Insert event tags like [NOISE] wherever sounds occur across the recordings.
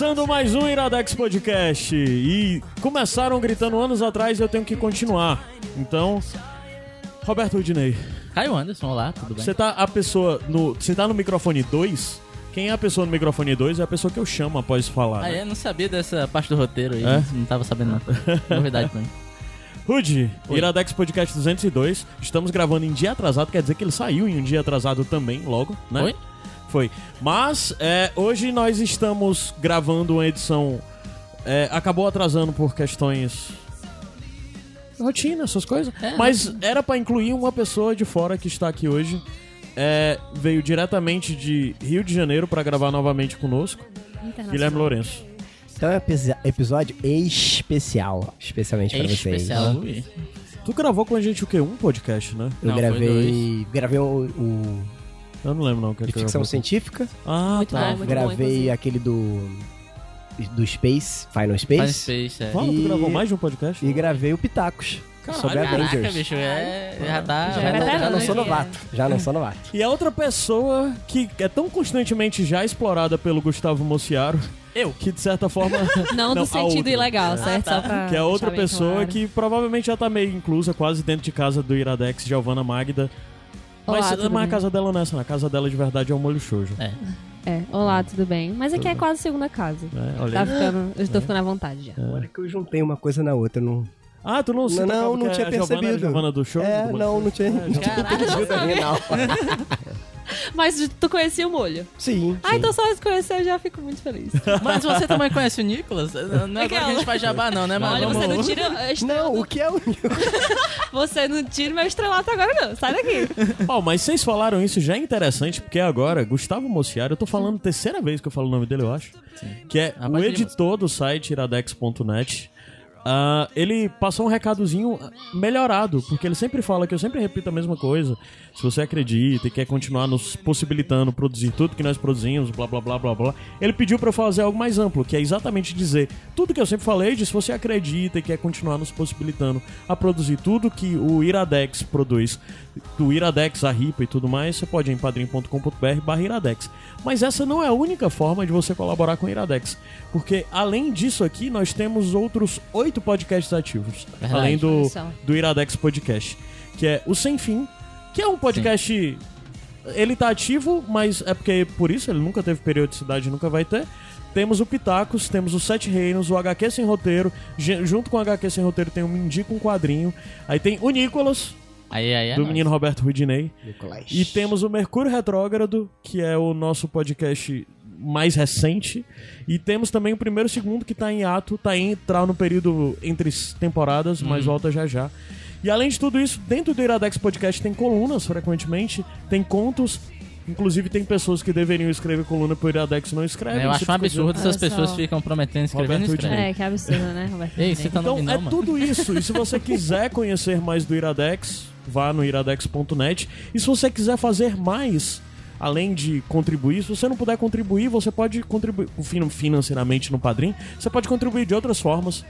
Começando mais um Iradex Podcast. E começaram gritando anos atrás, eu tenho que continuar. Então, Roberto Udinei, Caio Anderson, olá, tudo bem? você tá a pessoa no. Você tá no microfone 2? Quem é a pessoa no microfone 2 é a pessoa que eu chamo após falar. Ah, né? é? Não sabia dessa parte do roteiro aí, É? não tava sabendo não. [LAUGHS] Novidade pra mim. Rude. Iradex Podcast 202. Estamos gravando em dia atrasado, quer dizer que ele saiu em um dia atrasado também, logo, né? Oi? Foi. Mas é, hoje nós estamos gravando uma edição. é, acabou atrasando por questões. Rotina, essas coisas. É, Mas era pra incluir uma pessoa de fora que está aqui hoje. É, veio diretamente de Rio de Janeiro pra gravar novamente conosco. Guilherme Lourenço. Então é um epi- episódio especial, especialmente pra vocês. especial. Ui. Tu gravou com a gente o quê? Um podcast, né? Eu Não, foi gravei, gravei o, o Eu não lembro não. Que de que ficção científica, Ah, Muito tá. bom, muito gravei inclusive. aquele do do Space, Final Space, Space, é. Fala, tu gravou mais de um podcast? e gravei o Pitacos sobre Caraca, Avengers. bicho, é, já tá... Já Já, é não, já não sou né? novato, já não sou novato. E a outra pessoa que é tão constantemente já explorada pelo Gustavo Mociaro, Eu. que de certa forma. [LAUGHS] Não, Não, do sentido outra. ilegal, É. certo? Só pra Que é outra pessoa claro. que provavelmente já tá meio inclusa, quase dentro de casa do Iradex, Giovanna Magda. Olá, mas tudo mas a bem? casa dela não é essa, na casa dela de verdade é o molho shoujo. É. É, olá, tudo bem? Mas aqui é quase segunda casa. É, olha Tá aí. ficando, eu tô ficando à vontade já. Agora que eu juntei uma coisa na outra, não. Ah, tu não se Não, tocava não, não que tinha a a percebido. Giovanna do show? É, Do não, não tinha, [LAUGHS] não tinha ainda, não. [LAUGHS] Mas tu conhecia o molho? Sim. Ah, sim. então só esse conhecer eu já fico muito feliz. Mas você também conhece o Nicolas? Não não é que a gente faz jabá não, né? Mas Olha, você não tira Não, o que é o [LAUGHS] Você não tira meu estrelato agora não. Sai daqui. Ó, mas vocês falaram isso já é interessante, porque agora, Gustavo Mociaro, eu tô falando a terceira vez que eu falo o nome dele, eu acho. Que é A o de editor do site iradex.net. Ah, ele passou um recadozinho melhorado, porque ele sempre fala que eu sempre repito a mesma coisa. Se você acredita e quer continuar nos possibilitando produzir tudo que nós produzimos, blá blá blá blá blá, ele pediu pra eu fazer algo mais amplo, que é exatamente dizer tudo que eu sempre falei, de se você acredita e quer continuar nos possibilitando a produzir tudo que o Iradex produz, do Iradex, a RIPA e tudo mais, você pode ir em padrim.com.br barra Iradex. Mas essa não é a única forma de você colaborar com o Iradex, porque além disso aqui, nós temos outros oito podcasts ativos, Verdade. além do, do Iradex Podcast, que é o Sem Fim, que é um podcast... Ele tá ativo, mas é porque por isso ele nunca teve periodicidade e nunca vai ter. Temos o Pitacos, temos o Sete Reinos, o HQ Sem Roteiro. Junto com o HQ Sem Roteiro tem o Mindy com quadrinho. Aí tem o Nicolas, Aí, aí, é do nóis. menino Roberto Rudinei. Nicolás. E temos o Mercúrio Retrógrado, que é o nosso podcast mais recente. E temos também o primeiro e segundo, que tá em ato, tá em entrar no período entre temporadas, mas volta já já. E além de tudo isso, dentro do Iradex Podcast tem colunas frequentemente, tem contos. Inclusive tem pessoas que deveriam escrever coluna pro Iradex e não escrevem. Eu Você acho um dizendo- absurdo essas pessoas ficam prometendo escrever não Roberto escrevem. É, que absurdo, né, Roberto? Ei, você tá Então nome é não, mano. tudo isso. E se você quiser conhecer mais do Iradex, vá no iradex.net. E se você quiser fazer mais, além de contribuir, se você não puder contribuir, você pode contribuir fin- financeiramente no Padrim. Você pode contribuir de outras formas.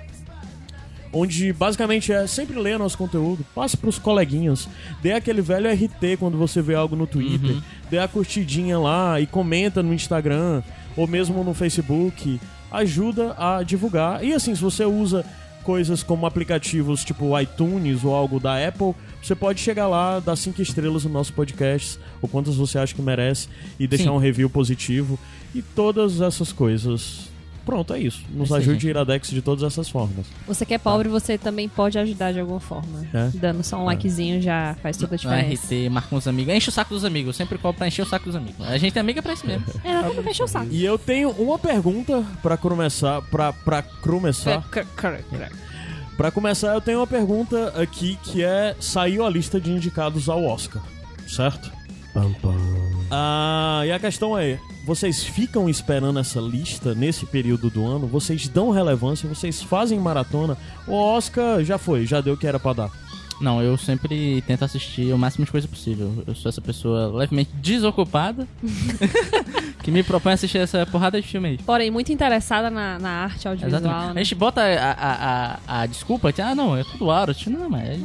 Onde basicamente é sempre ler nosso conteúdo, passe pros coleguinhas, dê aquele velho RT quando você vê algo no Twitter, dê a curtidinha lá e comenta no Instagram ou mesmo no Facebook, ajuda a divulgar. E assim, se você usa coisas como aplicativos tipo iTunes ou algo da Apple, você pode chegar lá, dar cinco estrelas no nosso podcast, ou quantas você acha que merece, e deixar Sim. um review positivo, e todas essas coisas. Pronto, é isso. Nos É isso aí, ajude. Iradex de todas essas formas. Você que é pobre, você também pode ajudar de alguma forma. É. Dando só um likezinho já faz toda a diferença. RT, marca uns amigos. Enche o saco dos amigos. Eu sempre cobro pra encher o saco dos amigos. A gente é amiga pra isso mesmo. É, não como fechar o saco. E eu tenho uma pergunta pra começar, pra, pra começar, Pra começar, eu tenho uma pergunta aqui que é: saiu a lista de indicados ao Oscar, certo? Pam, pam. Ah, e a questão é: vocês ficam esperando essa lista nesse período do ano? Vocês dão relevância? Vocês fazem maratona? O Oscar já foi, já deu o que era pra dar. Não, eu sempre tento assistir o máximo de coisa possível. Eu sou essa pessoa levemente desocupada [LAUGHS] que me propõe assistir essa porrada de filme aí. Porém, muito interessada na, na arte audiovisual. Exatamente. A né? gente bota a, a, a, a desculpa que, ah, não, é tudo arte. Não, mas.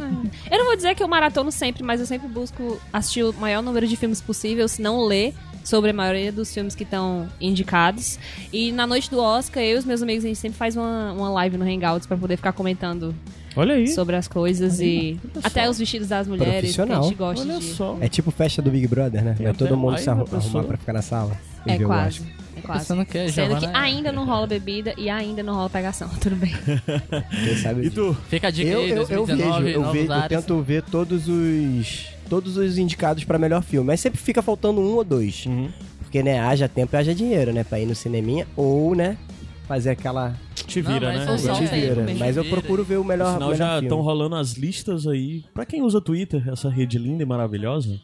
Eu não vou dizer que eu maratono sempre, mas eu sempre busco assistir o maior número de filmes possível, se não ler sobre a maioria dos filmes que estão indicados. E na noite do Oscar, eu e os meus amigos, a gente sempre faz uma, uma live no Hangouts pra poder ficar comentando Olha aí. sobre as coisas e até os vestidos das mulheres que a gente gosta Olha de. só. É tipo festa do Big Brother, né? Vai até todo mundo se arru- uma pessoa. arrumar pra ficar na sala. e É quase. É quase. Que é Sendo que Giovanna- ainda não rola bebida e ainda não rola pegação. [LAUGHS] Tudo bem. Quem sabe E tu? Fica a dica eu, aí, eu, eu 2019, vejo, eu, vejo, eu tento ver todos os todos os indicados pra melhor filme, mas sempre fica faltando um ou dois. Uhum. Porque, né, haja tempo e haja dinheiro, né, pra ir no cineminha ou, né, fazer aquela Te Não, vira, mas né? te vira. mesmo. Mas eu procuro ver o melhor, Afinal, melhor já filme. estão rolando as listas aí. Pra quem usa Twitter, essa rede linda e maravilhosa,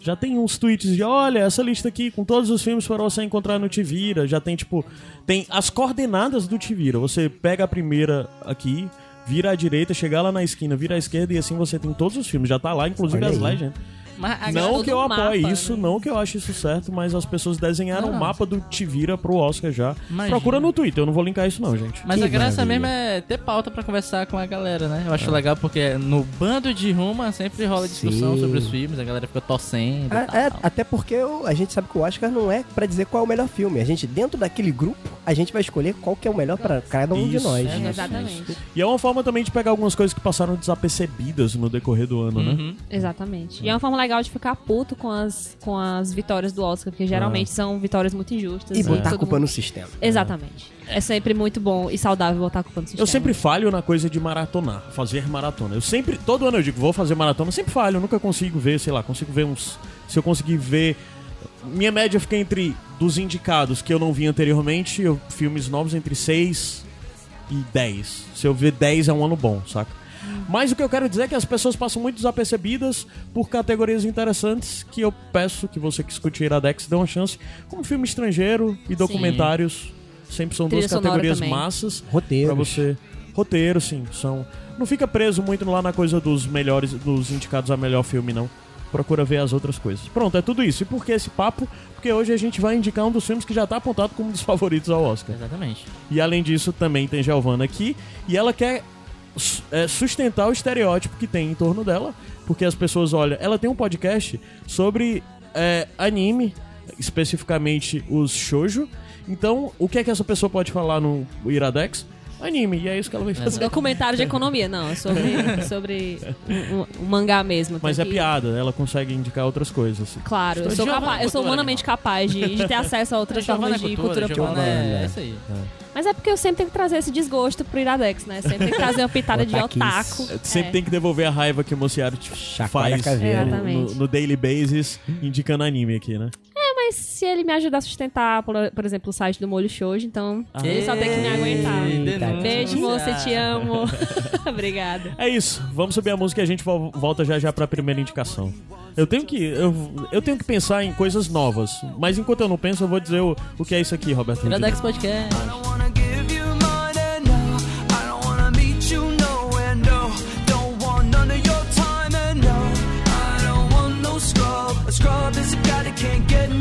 já tem uns tweets de: olha, essa lista aqui com todos os filmes para você encontrar no Tivira. Já tem, tipo, tem as coordenadas do Tivira. Você pega a primeira aqui, vira à direita, chega lá na esquina, vira à esquerda e assim você tem todos os filmes. Já tá lá, inclusive Olha as aí. legendas. Não que eu apoie mapa, isso, né? não que eu ache isso certo, mas as pessoas desenharam o mapa do Tivira pro Oscar já. Imagina. Procura no Twitter, eu não vou linkar isso não, gente. Mas Que a graça maravilha. mesmo é ter pauta pra conversar com a galera, né? Eu acho legal porque no bando de Ruma sempre rola discussão Sim. sobre os filmes, a galera fica torcendo e É, é, tal. até porque o- a gente sabe que o Oscar não é pra dizer qual é o melhor filme. A gente, dentro daquele grupo, a gente vai escolher qual que é o melhor pra cada um de Isso, nós. é, Exatamente. E é uma forma também de pegar algumas coisas que passaram desapercebidas no decorrer do ano, né? Uhum. Exatamente. E é uma forma legal de ficar puto com as, com as vitórias do Oscar, porque geralmente são vitórias muito injustas. E botar a culpa mundo- no sistema. Exatamente. É sempre muito bom e saudável botar a culpa no sistema. Eu sempre falho na coisa de maratonar, fazer maratona. Eu sempre, todo ano eu digo, vou fazer maratona, eu sempre falho, eu nunca consigo ver, sei lá, consigo ver uns. Se eu conseguir ver. Minha média fica entre dos indicados que eu não vi anteriormente, eu, filmes novos entre 6 e 10. Se eu ver 10 é um ano bom, saca? Mas o que eu quero dizer é que as pessoas passam muito desapercebidas por categorias interessantes que eu peço que você que escute Iradex dê uma chance, como filme estrangeiro e documentários. Sempre são Trilha duas categorias também. massas Roteiros. Pra você. Roteiro, sim, são. Não fica preso muito lá na coisa dos melhores, dos indicados a melhor filme, não. Procura ver as outras coisas. Pronto, é tudo isso. E por que esse papo? Porque hoje a gente vai indicar um dos filmes que já tá apontado como um dos [LAUGHS] favoritos ao Oscar. Exatamente. E além disso, também tem Giovanna aqui. E ela quer é, sustentar o estereótipo que tem em torno dela. Porque as pessoas olham. Ela tem um podcast sobre é, anime, especificamente os shoujo. Então, o que é que essa pessoa pode falar no Iradex? Anime. E é isso que ela vai fazer. Documentário de economia, não. É sobre, [LAUGHS] sobre um, um- mangá mesmo. Mas é que- piada, ela consegue indicar outras coisas. assim. Claro, eu sou, capaz, eu sou Cultura, humanamente capaz de, de ter acesso a outras [LAUGHS] formas é de cultura pop. é, é isso aí. Mas é porque eu sempre tenho que trazer esse desgosto pro Iradex, né? Sempre tem que trazer uma pitada de otaku. Sempre É. tem que devolver a raiva que o Mociaro faz no, no daily basis, indicando anime aqui, né? Mas se ele me ajudar a sustentar, por, por exemplo, o site do Molho Shoujo, então ele só tem que me aguentar. Eita, Beijo, moça, te amo. [LAUGHS] [LAUGHS] Obrigada. É isso, vamos subir a música e a gente vo- volta já já pra primeira indicação. Eu tenho que eu, eu tenho que pensar em coisas novas, mas enquanto eu não penso, eu vou dizer o, o que é isso aqui, Roberto. Iradex Podcast.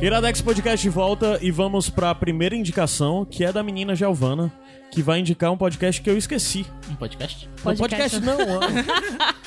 Iradex Podcast de volta e vamos pra primeira indicação, que é da menina Giovana, que vai indicar um podcast que eu esqueci. Um podcast? Não, podcast Podcast. não. ah. [LAUGHS]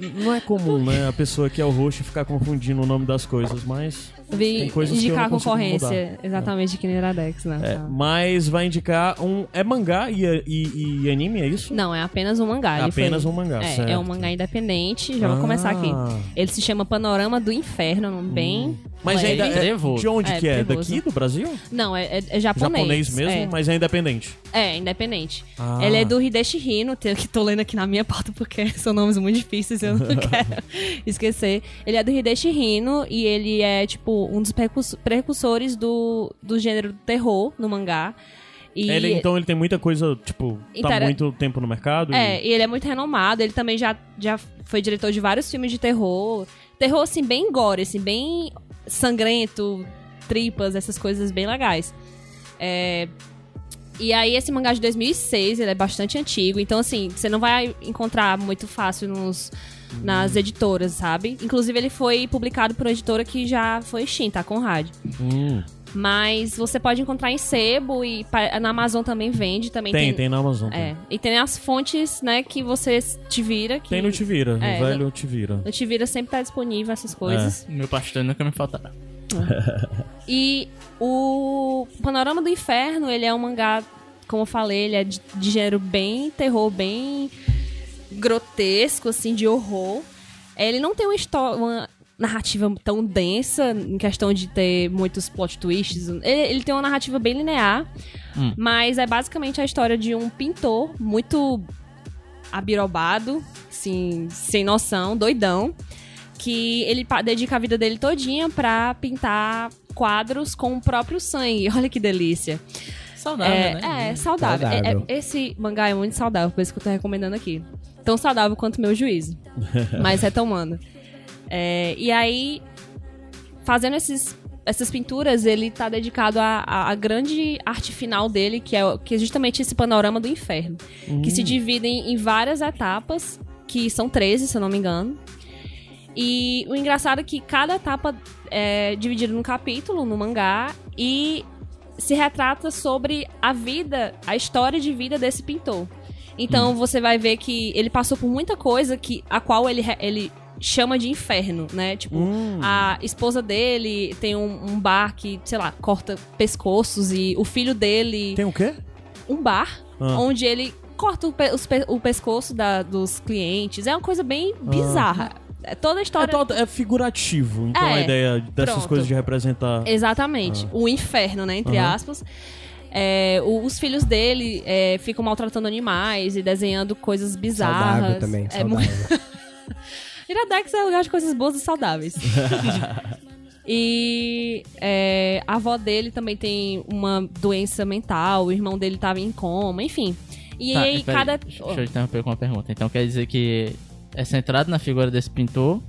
Não é comum, né? A pessoa que é o host ficar confundindo o nome das coisas, mas. Vi Tem coisas que eu indicar a concorrência, mudar. exatamente, aqui no Iradex, né? É, Tá. mas vai indicar um. É mangá e, e- e anime, é isso? Não, é apenas um mangá. ele Apenas foi- um mangá, é, certo. é um mangá independente. Já vou começar aqui. Ah. Ele se chama Panorama do Inferno, nome bem. Mas ainda é, Trevoso. de onde É, que é? trevoso. Daqui do Brasil? Não, é, é- é japonês. Japonês mesmo, é. mas é independente. É, independente. Ah. Ele é do Hideshi Hino, que tô lendo aqui na minha pauta porque [LAUGHS] são nomes muito difíceis e eu não [LAUGHS] quero esquecer. Ele é do Hideshi Hino e ele é, tipo, um dos precurs- precursores do, do gênero terror no mangá. E Ele, então ele tem muita coisa, tipo, tá Intera- muito tempo no mercado. e- É, e ele é muito renomado. Ele também já, já foi diretor de vários filmes de terror. Terror, assim, bem gore, assim, bem sangrento, tripas, essas coisas bem legais. É, E aí, esse mangá de 2006, ele é bastante antigo. Então, assim, você não vai encontrar muito fácil nos, nas editoras, sabe? Inclusive, ele foi publicado por uma editora que já foi extinta, a Conrad. Hum, Mas você pode encontrar em sebo e na Amazon também vende. Também tem, tem, tem na Amazon. é, e tem as fontes, né, que você te vira. Que Tem no Te Vira, É, o velho Te Vira. no Te Vira sempre tá disponível essas coisas. É. Meu pastor nunca me faltará. E o Panorama do Inferno, ele é um mangá, como eu falei, ele é de, de gênero bem terror, bem grotesco, assim, de horror. Ele não tem uma história, uma narrativa tão densa, em questão de ter muitos plot twists. Ele, ele tem uma narrativa bem linear, Hum. mas é basicamente a história de um pintor muito abirobado, assim, sem noção, doidão, que ele dedica a vida dele todinha pra pintar quadros com o próprio sangue. [LAUGHS] Olha que delícia. Saudável, é, né? é, saudável. É- Saudável. é- esse mangá é muito saudável, por isso que eu tô recomendando aqui. Tão saudável quanto meu juízo. [LAUGHS] mas retomando. É, e aí, fazendo esses, essas pinturas, ele tá dedicado à, grande arte final dele, que é, que é justamente esse panorama do inferno. Que se dividem em várias etapas, que são 13, se eu não me engano. E o engraçado é que cada etapa é dividida num capítulo, no mangá, e se retrata sobre a vida, a história de vida desse pintor. Então você vai ver que ele passou por muita coisa que a qual ele, ele chama de inferno, né? Tipo, Hum. a esposa dele tem um, um bar que, sei lá, corta pescoços e o filho dele Tem o quê? um bar Ah. onde ele corta o, pe- os pe- o pescoço da- dos clientes. É uma coisa bem bizarra. É toda a É, história. to- é figurativo, então É, a ideia dessas pronto. coisas de representar. Exatamente. O inferno, né? Entre aspas. É, o- os filhos dele é, ficam maltratando animais e desenhando coisas bizarras. Saudável também, É saudável. muito... [LAUGHS] Iradex é lugar de coisas boas e saudáveis. [LAUGHS] e é, a avó dele também tem uma doença mental, o irmão dele tava em coma, enfim. E Tá, aí, cada. Deixa deixa eu interromper com uma pergunta. Então quer dizer que é centrado na figura desse pintor,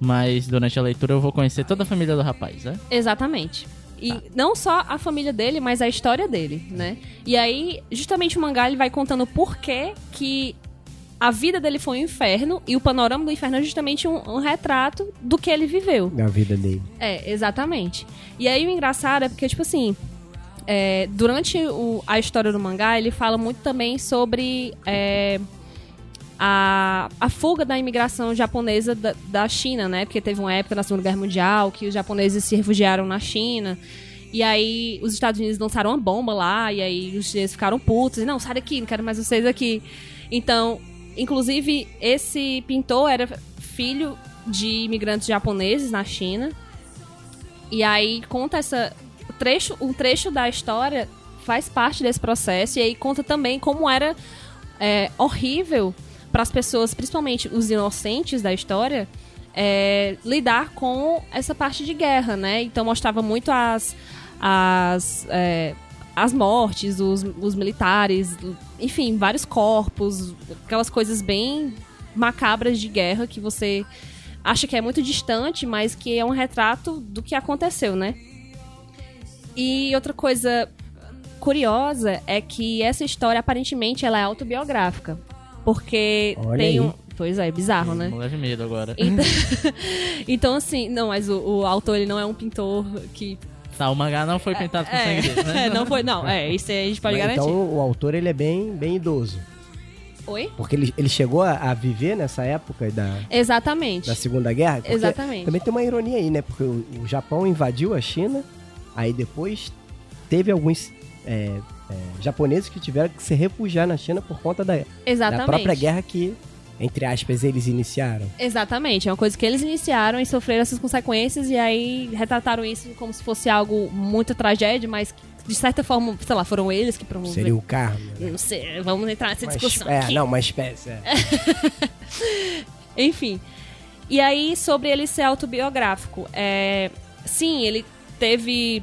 mas durante a leitura eu vou conhecer toda a família do rapaz, né? Exatamente. E Tá. não só a família dele, mas a história dele, né? E aí, justamente o mangá ele vai contando por que que a vida dele foi um inferno e o panorama do inferno é justamente um, um retrato do que ele viveu. Na vida dele. É, exatamente. E aí o engraçado é porque, tipo assim, é, durante o- a história do mangá, ele fala muito também sobre é, a, a fuga da imigração japonesa da, da China, né? Porque teve uma época na Segunda Guerra Mundial que os japoneses se refugiaram na China. E aí os Estados Unidos lançaram uma bomba lá, e aí os chineses ficaram putos. E não, sai daqui, não quero mais vocês aqui. Então, inclusive, esse pintor era filho de imigrantes japoneses na China. E aí conta essa. Trecho, um trecho da história faz parte desse processo. E aí conta também como era é, horrível para as pessoas, principalmente os inocentes da história, é, lidar com essa parte de guerra, né? Então mostrava muito as. as é, as mortes, os, os militares, enfim, vários corpos, aquelas coisas bem macabras de guerra que você acha que é muito distante, mas que é um retrato do que aconteceu, né? E outra coisa curiosa é que essa história aparentemente ela é autobiográfica, porque Olha tem aí. um, pois é, bizarro, né? Não leve medo agora. Então, [LAUGHS] então assim, não, mas o, o autor ele não é um pintor que Tá, o mangá não foi pintado com é, sangue dele, né? é, não foi, não, é, isso aí a gente pode Mas garantir. então o autor ele é bem, bem idoso. Oi? Porque ele, ele chegou a, a viver nessa época da, Exatamente. da Segunda Guerra? Porque Exatamente. Também tem uma ironia aí, né? Porque o, o Japão invadiu a China, aí depois teve alguns é, é, japoneses que tiveram que se refugiar na China por conta da, da Exatamente. própria guerra que, entre aspas, eles iniciaram. Exatamente, é uma coisa que eles iniciaram e sofreram essas consequências e aí retrataram isso como se fosse algo muito tragédia, mas que, de certa forma, sei lá, foram eles que promoveram. Seria o karma. né? Não sei, vamos entrar nessa Uma discussão é, aqui. não, uma espécie. é. Enfim. E aí, sobre ele ser autobiográfico, é... sim, ele teve.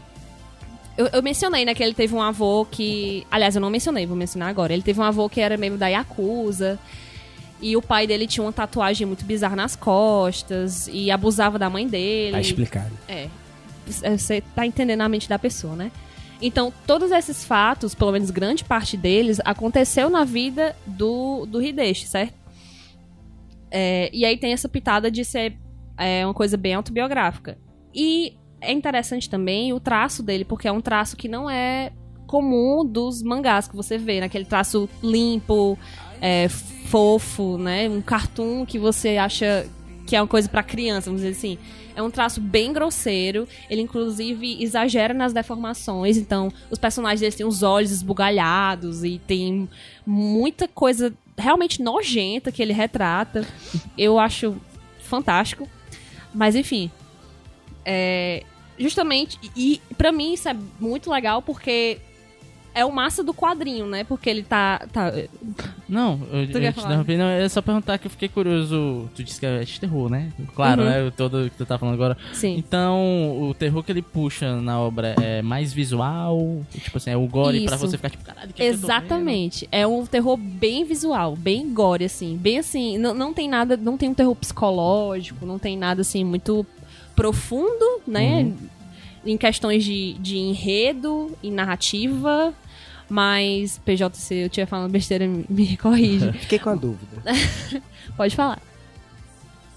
Eu, eu mencionei, né, que ele teve um avô que. Aliás, eu não mencionei, vou mencionar agora. Ele teve um avô que era membro da Yakuza. E o pai dele tinha uma tatuagem muito bizarra nas costas. E abusava da mãe dele. Tá explicado. É. Você tá entendendo a mente da pessoa, né? Então, todos esses fatos, pelo menos grande parte deles, aconteceu na vida do, do Hideshi, certo? É, e aí tem essa pitada de ser é, uma coisa bem autobiográfica. E é interessante também o traço dele, porque é um traço que não é comum dos mangás que você vê, naquele traço limpo, é, fofo, né? Um cartoon que você acha que é uma coisa pra criança, vamos dizer assim. É um traço bem grosseiro. Ele, inclusive, exagera nas deformações. Então, os personagens deles têm os olhos esbugalhados e tem muita coisa realmente nojenta que ele retrata. Eu acho fantástico. Mas, enfim. É, justamente. E, pra mim, isso é muito legal porque. É o massa do quadrinho, né? Porque ele tá. tá Não, eu, Tu eu te interrompi, não, é só perguntar que eu fiquei curioso. Tu disse que é de terror, né? Claro, Uhum. né? O todo que tu tá falando agora. sim. Então, o terror que ele puxa na obra é mais visual? Tipo assim, é o gore pra Isso. você ficar tipo, caralho, que é Exatamente. É um terror bem visual, bem gore, assim. Bem assim, não, não tem nada, não tem um terror psicológico, não tem nada assim muito profundo, né? Em questões de, de enredo e narrativa. Mas, PJ, se eu estiver falando besteira, me, corrige. [LAUGHS] Fiquei com a dúvida. [LAUGHS] Pode falar.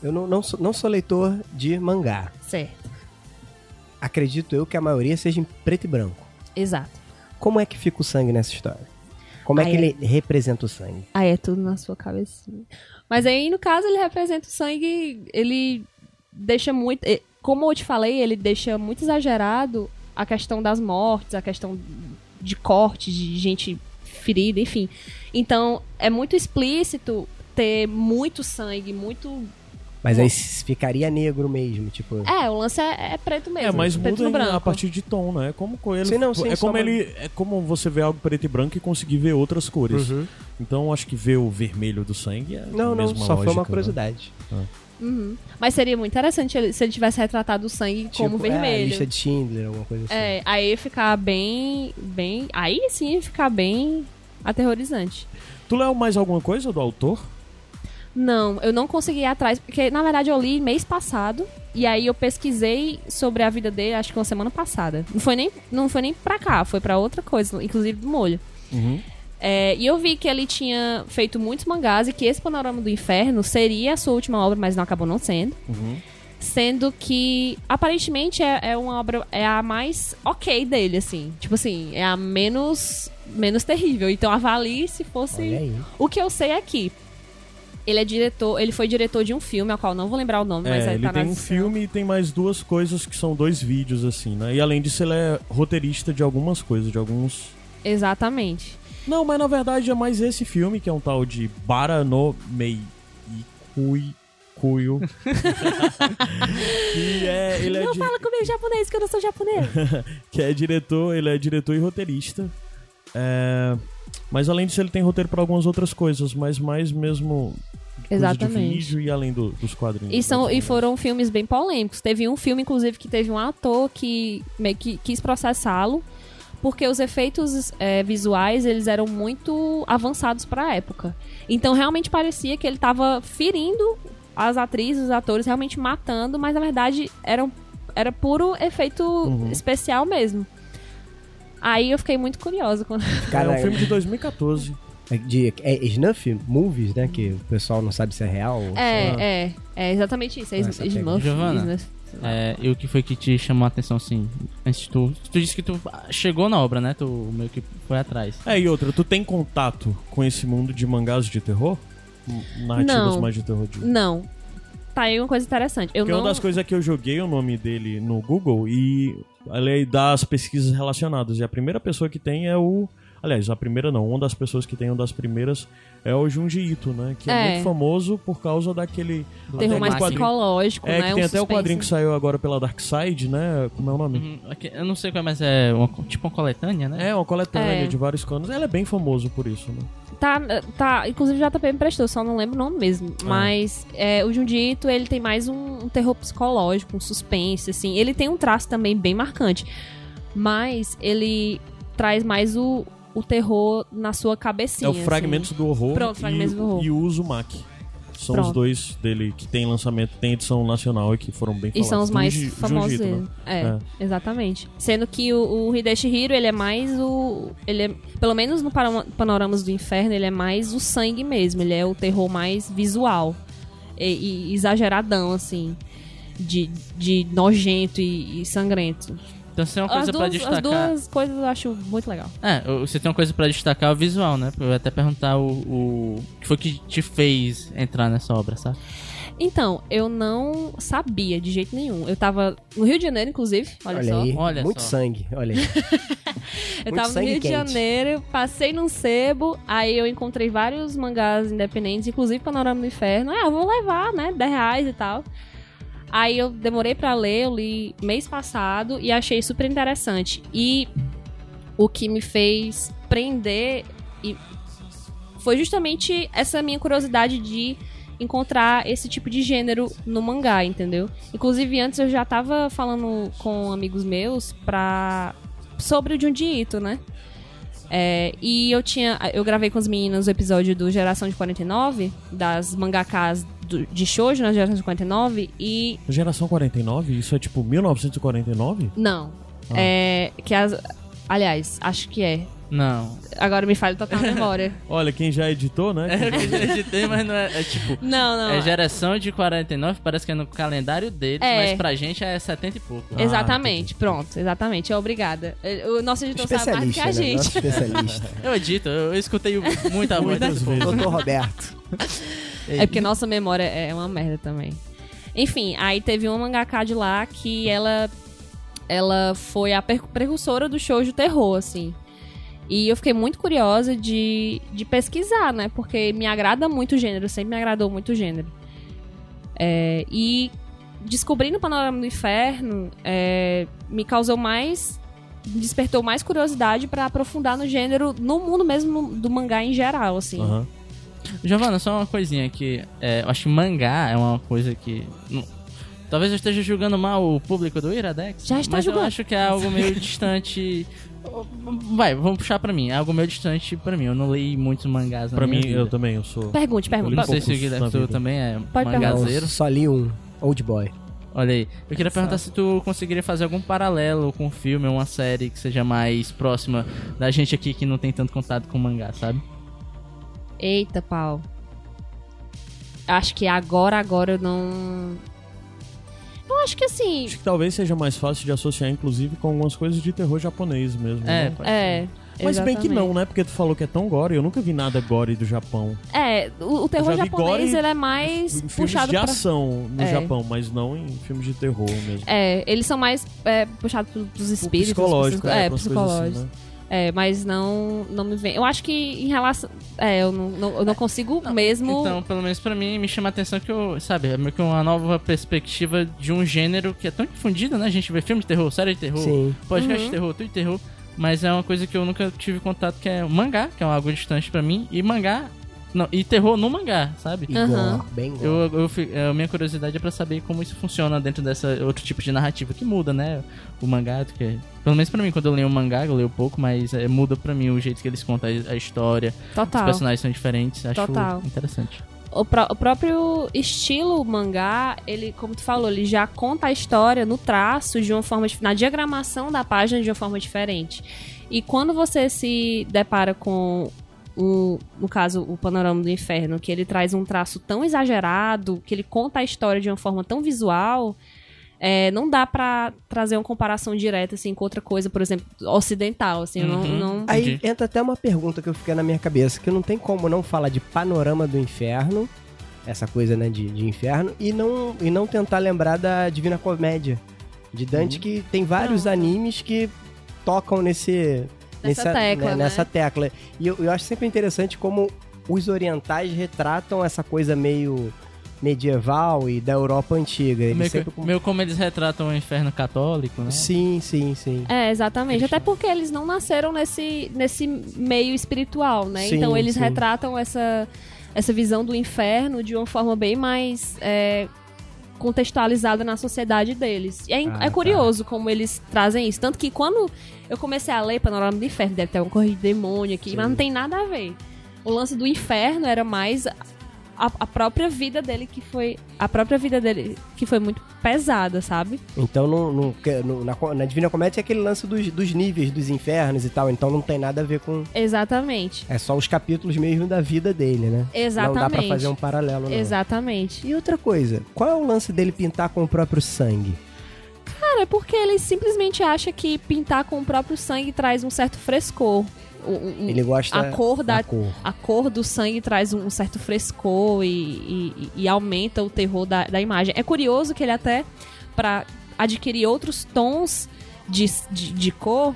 Eu não, não, sou, não sou leitor de mangá. Certo. Acredito eu que a maioria seja em preto e branco. Exato. Como é que fica o sangue nessa história? Como é Aí que é- ele representa o sangue? Aí é tudo na sua cabecinha. Mas aí, no caso, ele representa o sangue, ele deixa muito. Como eu te falei, ele deixa muito exagerado a questão das mortes, a questão de corte, de gente ferida, enfim. Então, é muito explícito ter muito sangue, muito. Mas aí ficaria negro mesmo, tipo. É, o lance é, é preto mesmo. É, mas preto muda no branco. a partir de tom, né? É como com ele. Sim, não, sim, é como ele. É como você vê algo preto e branco e conseguir ver outras cores. Uhum. Então acho que ver o vermelho do sangue é. Não, a não, só foi lógica, uma né? curiosidade. Uhum. Mas seria muito interessante ele- se ele tivesse retratado o sangue como Tipo, É, a vermelho. lista de Schindler, alguma coisa assim. É, aí ficar bem. bem. Aí sim ficar bem aterrorizante. Tu leu mais alguma coisa do autor? Não, eu não consegui ir atrás, porque na verdade eu li mês passado. E aí eu pesquisei sobre a vida dele, acho que uma semana passada. Não foi nem, não foi nem pra cá, foi pra outra coisa, inclusive do molho. É, e eu vi que ele tinha feito muitos mangás e que esse Panorama do Inferno seria a sua última obra, mas não acabou não sendo. Sendo que, aparentemente, é, é uma obra. É a mais ok dele, assim. Tipo assim, é a menos. menos terrível. Então avalie se fosse. O que eu sei é que ele é diretor, ele foi diretor de um filme, ao qual não vou lembrar o nome, mas É, é, ele tá na tem um filme e tem mais duas coisas que são dois vídeos, assim, né? E além disso, ele é roteirista de algumas coisas, de alguns. Exatamente. Não, mas na verdade é mais esse filme, que é um tal de Bara no Mei Ikui Kuyo. [LAUGHS] que é. Ele é não di- fala comigo japonês, que eu não sou japonês. [LAUGHS] que é diretor, ele é diretor e roteirista. É, Mas além disso, ele tem roteiro para algumas outras coisas, mas mais mesmo. Exatamente. vídeo e além do- dos quadrinhos. E, são, e foram filmes bem polêmicos. Teve um filme, inclusive, que teve um ator que meio que quis processá-lo, porque os efeitos é, visuais eles eram muito avançados para a época. Então realmente parecia que ele estava ferindo as atrizes, os atores, realmente matando, mas na verdade eram, era puro efeito Uhum. especial mesmo. Aí eu fiquei muito curiosa quando. [LAUGHS] É um filme de 2014. É de é snuff movies, né? Que o pessoal não sabe se é real. ou- É, é, é exatamente isso. É pegada. Giovana? É, e o que foi que te chamou a atenção, assim, antes tu... Tu disse que tu chegou na obra, né? Tu meio que foi atrás. É, e outra, tu tem contato com esse mundo de mangás de terror? Narrativas Não. mais de terror. De... Não. Tá aí uma coisa interessante. Eu Porque não... uma das coisas é que eu joguei o nome dele no Google e ele dá as pesquisas relacionadas. E a primeira pessoa que tem é o. Aliás, a primeira não, uma das pessoas que tem, uma das primeiras, é o Junji Ito, né? Que é, É. muito famoso por causa daquele. Terror mais quadrinho- psicológico, É, né? que tem um até o quadrinho que saiu agora pela Dark Side, né? Como é o nome? Uhum, eu não sei qual é, mas é uma, tipo uma coletânea, né? É, uma coletânea É. de vários canos. Ele é bem famoso por isso, né? Tá, tá, inclusive já JP me prestou, só não lembro o nome mesmo. Ah. Mas é, o Jundito, ele tem mais um, um terror psicológico, um suspense, assim. Ele tem um traço também bem marcante. Mas ele traz mais o, o terror na sua cabecinha. é o Fragmentos assim. do Horror, Pronto, e, Fragmentos do Horror. e o Uzumaki. São os Pronto. dois dele que tem lançamento, tem edição nacional e que foram bem E falados. são os Do mais Ji- famosos né? É, É. exatamente. Sendo que o, o Hideshi Hiro, ele é mais o... Ele é, pelo menos no Pano- Panoramas do Inferno, ele é mais o sangue mesmo. Ele é o terror mais visual. E, e exageradão, assim. De, de nojento e, e sangrento. Então você tem uma As coisa pra duas, destacar. as duas coisas eu acho muito legal. É, você tem uma coisa pra destacar o visual, né? Eu ia até perguntar o, o que foi que te fez entrar nessa obra, sabe? Então, eu não sabia de jeito nenhum. Eu tava no Rio de Janeiro, inclusive. Olha, Olha só. aí, Olha muito só. sangue, olha aí. [LAUGHS] [LAUGHS] Eu Muito tava no Rio de quente. Janeiro, passei num sebo, aí eu encontrei vários mangás independentes, inclusive Panorama do Inferno. Ah, eu vou levar, né? 10 reais e tal. Aí eu demorei pra ler, eu li mês passado e achei super interessante. E o que me fez prender foi justamente essa minha curiosidade de encontrar esse tipo de gênero no mangá, entendeu? Inclusive antes eu já tava falando com amigos meus pra sobre o Junji Ito, né? É, e eu tinha. Eu gravei com as meninas o episódio do Geração de 49, das mangakas do- de Shoujo na Geração de 49, e. Geração 49? Isso é tipo 1949? Não. Ah. É. Que as. Aliás, acho que é. Não. Agora me falha total a memória. [LAUGHS] Olha, quem já editou, né? É eu já editei, mas não é, é tipo. Não, não. É geração de 49, parece que é no calendário deles, É. mas pra gente é 70 e pouco. Ah, Exatamente, pronto, exatamente. É obrigada. O nosso editor sabe mais que a né? gente. Nosso especialista. [LAUGHS] Eu edito, eu, escutei muita [LAUGHS] vezes. Doutor Roberto. É porque nossa memória é uma merda também. Enfim, aí teve uma mangaka de lá que ela ela foi a precursora do shoujo terror, assim. E eu fiquei muito curiosa de, de pesquisar, né? Porque me agrada muito o gênero, sempre me agradou muito o gênero. É, e descobrindo o Panorama do Inferno é, me causou mais. despertou mais curiosidade pra aprofundar no gênero, no mundo mesmo do mangá em geral, assim. Aham. Giovana, só uma coisinha que é, eu acho que mangá é uma coisa que. não- talvez eu esteja julgando mal o público do Iradex. Já está mas julgando. eu acho que é algo meio [LAUGHS] distante. Vai, vamos puxar pra mim. É algo meio distante pra mim. Eu não li muitos mangás na Pra minha mim, vida. eu também, eu sou. Pergunte, pergunte. Não li sei se o Guilherme tu também é Pode perguntar. mangazeiro. Não, só li um. Old Boy. Olha aí. Eu queria perguntar se tu conseguiria fazer algum paralelo com um filme ou uma série que seja mais próxima da gente aqui que não tem tanto contato com mangá, sabe? Eita, pau. Acho que agora, agora eu não. Eu acho que assim. Acho que talvez seja mais fácil de associar, inclusive, com algumas coisas de terror japonês mesmo. É, né? É. Mas bem que exatamente. não, né? Porque tu falou que é tão gore. Eu nunca vi nada gore do Japão. É, o, o terror japonês gore ele é mais Em filmes puxado de pra. ação no É. Japão, mas não em filmes de terror mesmo. É, eles são mais é, puxados pro- pros O espíritos. psicológico, pros- é, é, psicológicos. assim, né? É, mas não, não me vem. Eu acho que em relação. É, eu não, não- eu não consigo mesmo. Então, pelo menos pra mim, me chama a atenção que eu, sabe, é meio que uma nova perspectiva de um gênero que é tão difundido, né? A gente vê filme de terror, série de terror, Sim. podcast Uhum. de terror, tudo de terror. Mas é uma coisa que eu nunca tive contato, que é o mangá, que é algo distante pra mim. E mangá. Não, e terror no mangá, sabe? Aham. gore, bem. Eu, eu, a minha curiosidade é pra saber como isso funciona dentro dessa outro tipo de narrativa que muda, né? O mangá, que pelo menos pra mim, quando eu leio um mangá, eu leio pouco, mas é, muda pra mim o jeito que eles contam a, a história. Os Total. personagens são diferentes, acho Total. interessante. O, pró- o próprio estilo mangá, ele, como tu falou, ele já conta a história no traço de uma forma na diagramação da página de uma forma diferente. E quando você se depara com um, no caso, o Panorama do Inferno, que ele traz um traço tão exagerado, que ele conta a história de uma forma tão visual, é, não dá pra trazer uma comparação direta, assim, com outra coisa, por exemplo, ocidental, assim, eu não... Uhum. não- Aí entra até uma pergunta que eu fiquei na minha cabeça, que não tem como não falar de panorama do inferno, essa coisa, né, de, de inferno, e não, e não tentar lembrar da Divina Comédia, de Dante, que tem vários Pronto. animes que tocam nesse... Nessa tecla, né? Nessa tecla. E eu, eu acho sempre interessante como os orientais retratam essa coisa meio medieval e da Europa antiga. Eles Meio, sempre que- meio como eles retratam o inferno católico, né? Sim, sim, sim. É, exatamente. Até porque eles não nasceram nesse, nesse meio espiritual, né? Sim, então eles sim. retratam essa, essa visão do inferno de uma forma bem mais é, contextualizada na sociedade deles. E é, Ah, é curioso como eles trazem isso. Tanto que quando eu comecei a ler Panorama do Inferno, deve ter alguma coisa de demônio aqui, mas não tem nada a ver. O lance do inferno era mais a, a própria vida dele que foi. A própria vida dele que foi muito pesada, sabe? Então, no- na, na Divina Comédia é aquele lance dos, dos níveis, dos infernos e tal. Então não tem nada a ver com. Exatamente. É só os capítulos mesmo da vida dele, né? Exatamente. Não dá pra fazer um paralelo, não. Exatamente. E outra coisa, qual é o lance dele pintar com o próprio sangue? Cara, é porque ele simplesmente acha que pintar com o próprio sangue traz um certo frescor. Um- Ele gosta a cor da, da cor. a cor do sangue traz um certo frescor e, e- e aumenta o terror da, da imagem. É curioso que ele até, pra adquirir outros tons de, de, de cor,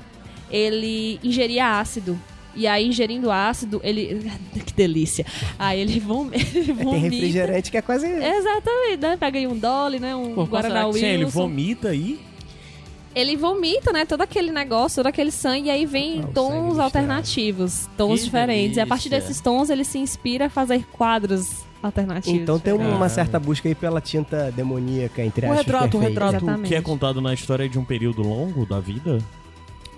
ele ingeria ácido. E aí, ingerindo ácido, ele... [LAUGHS] Que delícia! Aí ele, vom... [LAUGHS] ele É, tem vomita. refrigerante que é quase. Exatamente, né? Pega aí um Dolly, né? Um Pô, Guaraná Sim, ele Wilson. vomita aí. Ele vomita, né? Todo aquele negócio, todo aquele sangue, e aí vem Ah, o tons alternativos, tons Que diferentes. E a partir delícia. desses tons, ele se inspira a fazer quadros alternativos. Então tem uma certa busca aí pela tinta demoníaca, entre O aspas. retrato, o retrato Exatamente. que é contado na história de um período longo da vida.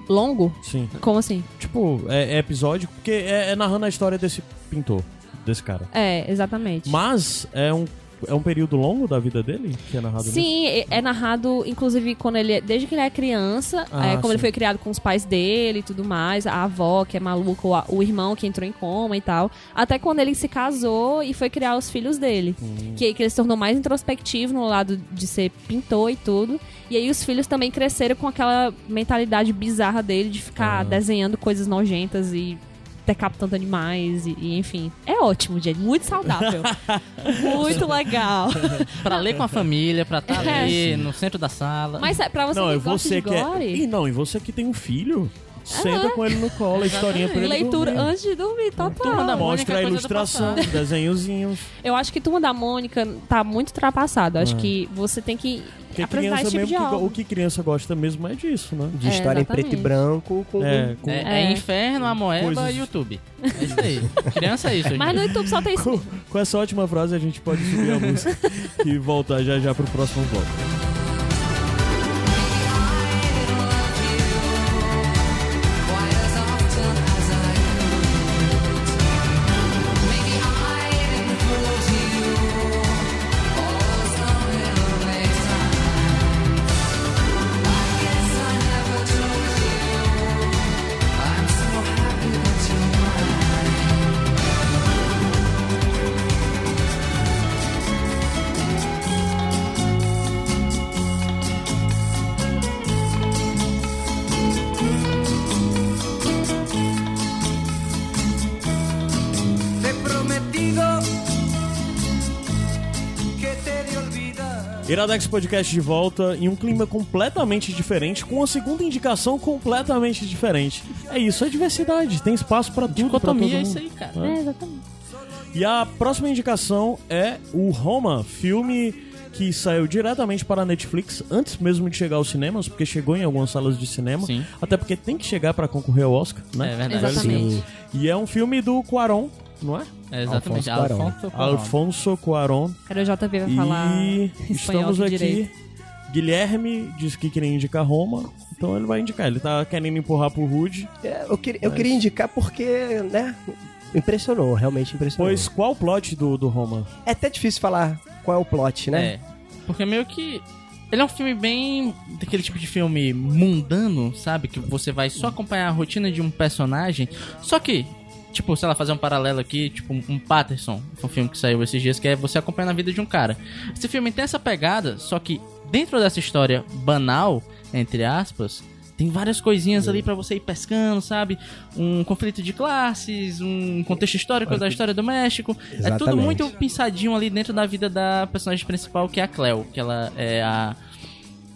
Longo? Sim. Como assim? Tipo, é, é episódico, porque é, é narrando a história desse pintor, desse cara. É, exatamente. Mas é um, é um período longo da vida dele que é narrado nisso? Sim, é- é narrado, inclusive, quando ele. Desde que ele é criança, Ah, é, como sim. ele foi criado com os pais dele e tudo mais, a avó que é maluca, o, o irmão que entrou em coma e tal. Até quando ele se casou e foi criar os filhos dele. Hum. Que, que ele se tornou mais introspectivo no lado de ser pintor e tudo. E aí os filhos também cresceram com aquela mentalidade bizarra dele de ficar Ah. desenhando coisas nojentas e decapitando animais e, e, enfim. É ótimo, gente. Muito saudável. [LAUGHS] muito legal. Pra ler com a família, pra estar É. ali no centro da sala. Mas é, pra você Não, que é gosta você de que é. gore... E não, e você que tem um filho, senta com ele no colo, a historinha pra ele Leitura dormir. antes de dormir, Turma da. Mônica Mostra é a ilustração, desenhozinhos. Eu acho que Turma da Mônica tá muito ultrapassado. Acho que você tem que Porque criança esse tipo mesmo, de que o que criança gosta mesmo é disso, né? De É, história em preto e branco com. É, com, É, é É. inferno, a Coisas- e YouTube. [LAUGHS] É isso aí. Criança é isso. Mas no YouTube só tem isso. com, com essa ótima frase a gente pode subir a música [LAUGHS] e voltar já já pro próximo bloco. Iradex Podcast de volta em um clima completamente diferente, com a segunda indicação completamente diferente. É isso, é diversidade, tem espaço pra tudo, Dicotomia é mundo. isso aí, cara. É, exatamente. E a próxima indicação é o Roma, filme que saiu diretamente para a Netflix antes mesmo de chegar aos cinemas, porque chegou em algumas salas de cinema, Sim. até porque tem que chegar para concorrer ao Oscar, né? É verdade. Exatamente. Sim. E é um filme do Cuarón, não é? É, exatamente. Alfonso Cuarón. Alfonso Cuarón. Alfonso Cuarón. Cadê o JP vai falar E estamos aqui. direito? Guilherme disse que queria indicar Roma, então ele vai indicar. Ele tá querendo empurrar pro Rude. É, eu, queria, eu queria indicar porque, né? Impressionou, realmente impressionou. Pois qual o plot do, do Roma? É até difícil falar qual é o plot, né? É. Porque meio que. Ele é um filme bem. daquele tipo de filme mundano, sabe? Que você vai só acompanhar a rotina de um personagem. Só que. Tipo, sei lá, fazer um paralelo aqui, tipo um Patterson, um filme que saiu esses dias, que é você acompanhando a vida de um cara. Esse filme tem essa pegada, só que dentro dessa história banal, entre aspas, tem várias coisinhas ali pra você ir pescando, sabe? Um conflito de classes, um contexto histórico da história do México. É tudo Exatamente. muito pensadinho ali dentro da vida da personagem principal, que é a Cleo, que ela é a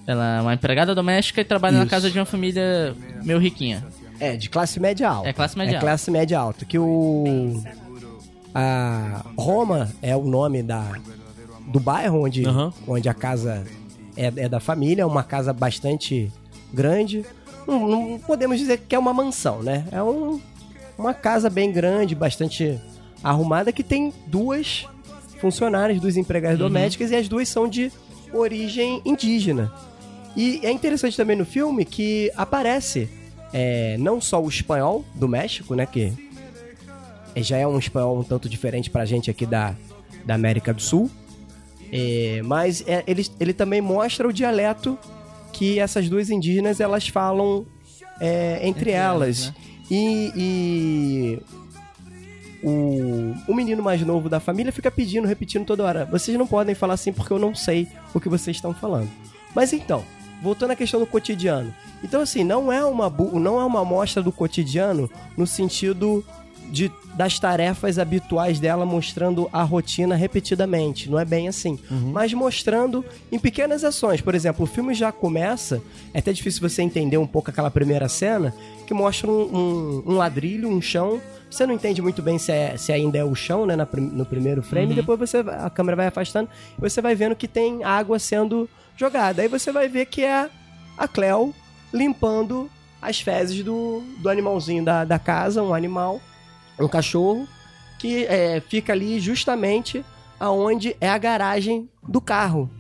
ela é uma empregada doméstica e trabalha na Isso. casa de uma família meio riquinha. É, de classe média alta. É classe média É alta. classe média alta. Que o. A Roma é o nome da, do bairro onde, Aham. onde a casa é, é da família. É uma casa bastante grande. Não, não podemos dizer que é uma mansão, né? É um, uma casa bem grande, bastante arrumada, que tem duas funcionárias, duas empregadas domésticas, e as duas são de origem indígena. E é interessante também no filme que aparece é, não só o espanhol do México, né? Que já é um espanhol um tanto diferente pra gente aqui da, da América do Sul. é, mas é, ele, ele também mostra o dialeto que essas duas indígenas elas falam é, entre, Entre elas. elas, né? E, e o, o menino mais novo da família fica pedindo, repetindo toda hora: vocês não podem falar assim porque eu não sei o que vocês estão falando. Mas então, voltando à questão do cotidiano. Então, assim, não é uma, não é uma amostra do cotidiano no sentido de, das tarefas habituais dela, mostrando a rotina repetidamente. Não é bem assim. Mas mostrando em pequenas ações. Por exemplo, o filme já começa, é até difícil você entender um pouco aquela primeira cena, que mostra um, um- um ladrilho, um chão. Você não entende muito bem se, é- se ainda é o chão, né, na no primeiro frame, e depois você, a câmera vai afastando e você vai vendo que tem água sendo jogada. Aí você vai ver que é a Cleo limpando as fezes do, do animalzinho da, da casa, um animal, um cachorro, que é, fica ali justamente aonde é a garagem do carro,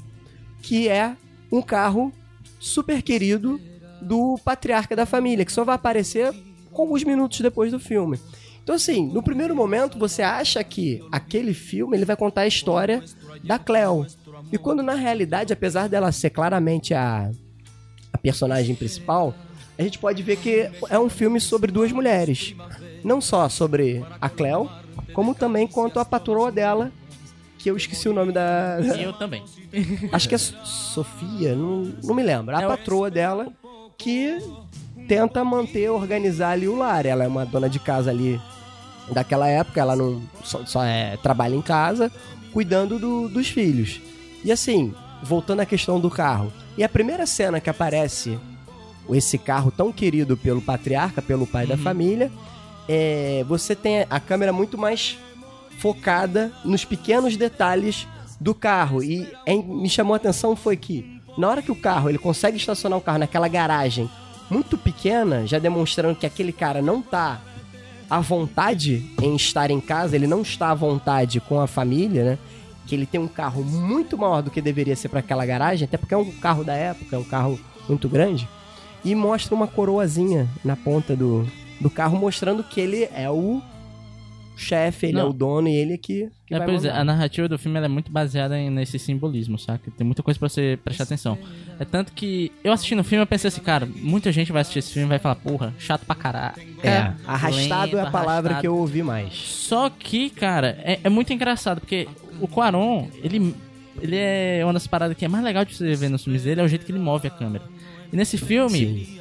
que é um carro super querido do patriarca da família, que só vai aparecer alguns minutos depois do filme. Então, assim, no primeiro momento você acha que aquele filme ele vai contar a história da Cleo. E quando na realidade, apesar dela ser claramente a, a personagem principal, a gente pode ver que é um filme sobre duas mulheres. Não só sobre a Cleo, como também quanto a patroa dela, que eu esqueci o nome da. E [LAUGHS] eu também. Acho que é Sofia, não, não me lembro. A É o- patroa dela que tenta manter, organizar ali o lar. Ela é uma dona de casa ali daquela época, ela não só, só é, trabalha em casa, cuidando do- dos filhos. E assim, voltando à questão do carro. E a primeira cena que aparece esse carro tão querido pelo patriarca, pelo pai da família, é, você tem a câmera muito mais focada nos pequenos detalhes do carro. E em- me chamou a atenção foi que na hora que o carro ele consegue estacionar o carro naquela garagem muito pequena, já demonstrando que aquele cara não tá à vontade em estar em casa, ele não está à vontade com a família, né? Que ele tem um carro muito maior do que deveria ser para aquela garagem, até porque é um carro da época, é um carro muito grande. E mostra uma coroazinha na ponta do, do carro, mostrando que ele é o chefe, ele é Não. o dono e ele que, que É, vai pois é, a narrativa do filme é muito baseada em- nesse simbolismo, saca? Tem muita coisa pra você prestar atenção. É tanto que eu assistindo o filme eu pensei assim, cara, muita gente vai assistir esse filme e vai falar, porra, chato pra caralho. É, arrastado é a lento, palavra arrastado. que eu ouvi mais. Só que, cara, é, é muito engraçado, porque o Quaron, ele, ele é uma das paradas que é mais legal de você ver nos filmes dele, é o jeito que ele move a câmera. E nesse filme,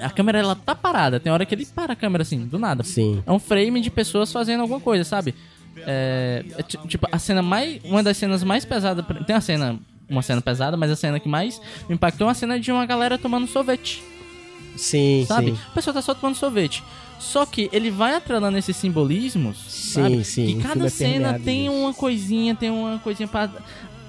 a câmera ela tá parada, tem hora que ele para a câmera assim, do nada. Sim. É um frame de pessoas fazendo alguma coisa, sabe? É, é ti- tipo, a cena mais. Uma das cenas mais pesadas. Tem uma cena. Uma cena pesada, mas a cena que mais me impactou é uma cena de uma galera tomando sorvete. Sim, Sabe? sim. A pessoa tá só tomando sorvete. Só que ele vai atrelando esses simbolismos. Sim, sabe? sim, Que cada cena tem disso. uma coisinha, tem uma coisinha pra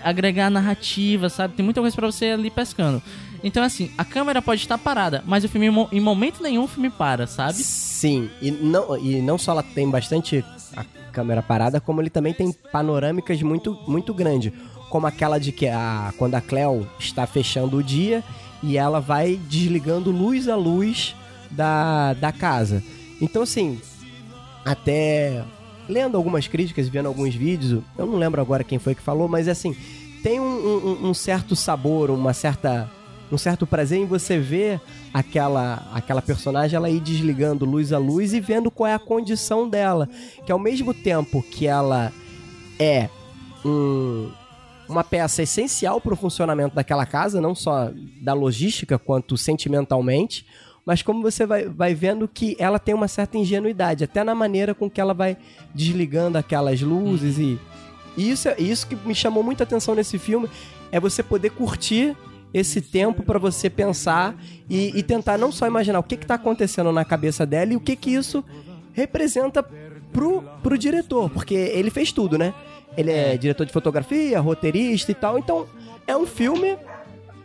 agregar narrativa, sabe? Tem muita coisa pra você ali pescando. Então, assim, a câmera pode estar parada, mas o filme, em mo- em momento nenhum, o filme para, sabe? Sim, e não, e não só ela tem bastante a câmera parada, como ele também tem panorâmicas muito, muito grandes. Como aquela de que a, quando a Cleo está fechando o dia e ela vai desligando luz a luz da, da casa. Então, assim, até lendo algumas críticas, vendo alguns vídeos, eu não lembro agora quem foi que falou, mas assim, tem um, um- um certo sabor, uma certa um certo prazer em você ver aquela aquela personagem ela ir desligando luz a luz e vendo qual é a condição dela, que ao mesmo tempo que ela é um uma peça essencial para o funcionamento daquela casa, não só da logística quanto sentimentalmente, mas como você vai, vai vendo que ela tem uma certa ingenuidade, até na maneira com que ela vai desligando aquelas luzes e e isso é isso que me chamou muita atenção nesse filme é você poder curtir esse tempo para você pensar e, e tentar não só imaginar o que está acontecendo na cabeça dela e o que que isso representa pro, pro diretor, porque ele fez tudo, né? Ele é, diretor de fotografia, roteirista e tal, então é um filme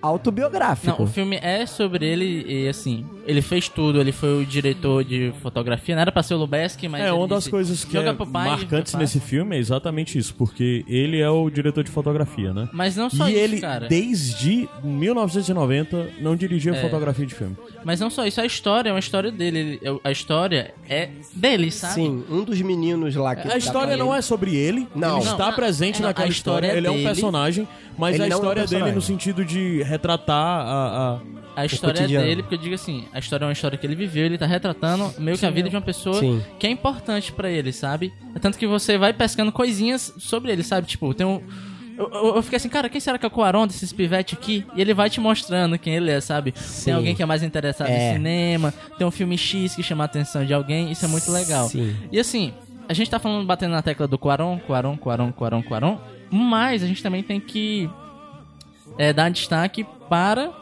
autobiográfico. Não, o filme é sobre ele e assim, ele fez tudo, ele foi o diretor de fotografia, não era pra ser o Lubeski, mas É, ele uma das disse, coisas que "Joga é pai, marcantes papai." nesse filme é exatamente isso, porque ele é o diretor de fotografia, né? Mas não só e isso, ele, cara. desde 1990, não dirigia É. fotografia de filme. Mas não só isso, a história é uma história dele, ele- a história é dele, sabe? Sim, um dos meninos lá que A história não é sobre ele, Não. ele está Não, presente não, naquela história história, é ele é um dele. personagem, mas Ele a não é um história dele no sentido de retratar a... a- A história é dele, porque eu digo assim, a história é uma história que ele viveu, ele tá retratando meio que a vida de uma pessoa Sim. que é importante pra ele, sabe? Tanto que você vai pescando coisinhas sobre ele, sabe? Tipo, tem um. Eu, eu, eu fiquei assim, cara, quem será que é o Cuarón desses pivete aqui? E ele vai te mostrando quem ele é, sabe? Tem alguém que é mais interessado É. em cinema, tem um filme X que chama a atenção de alguém, isso é muito legal. Sim. E assim, a gente tá falando, batendo na tecla do Cuarón, Cuarón, Cuarón, Cuarón, Cuarón, mas a gente também tem que é, dar destaque para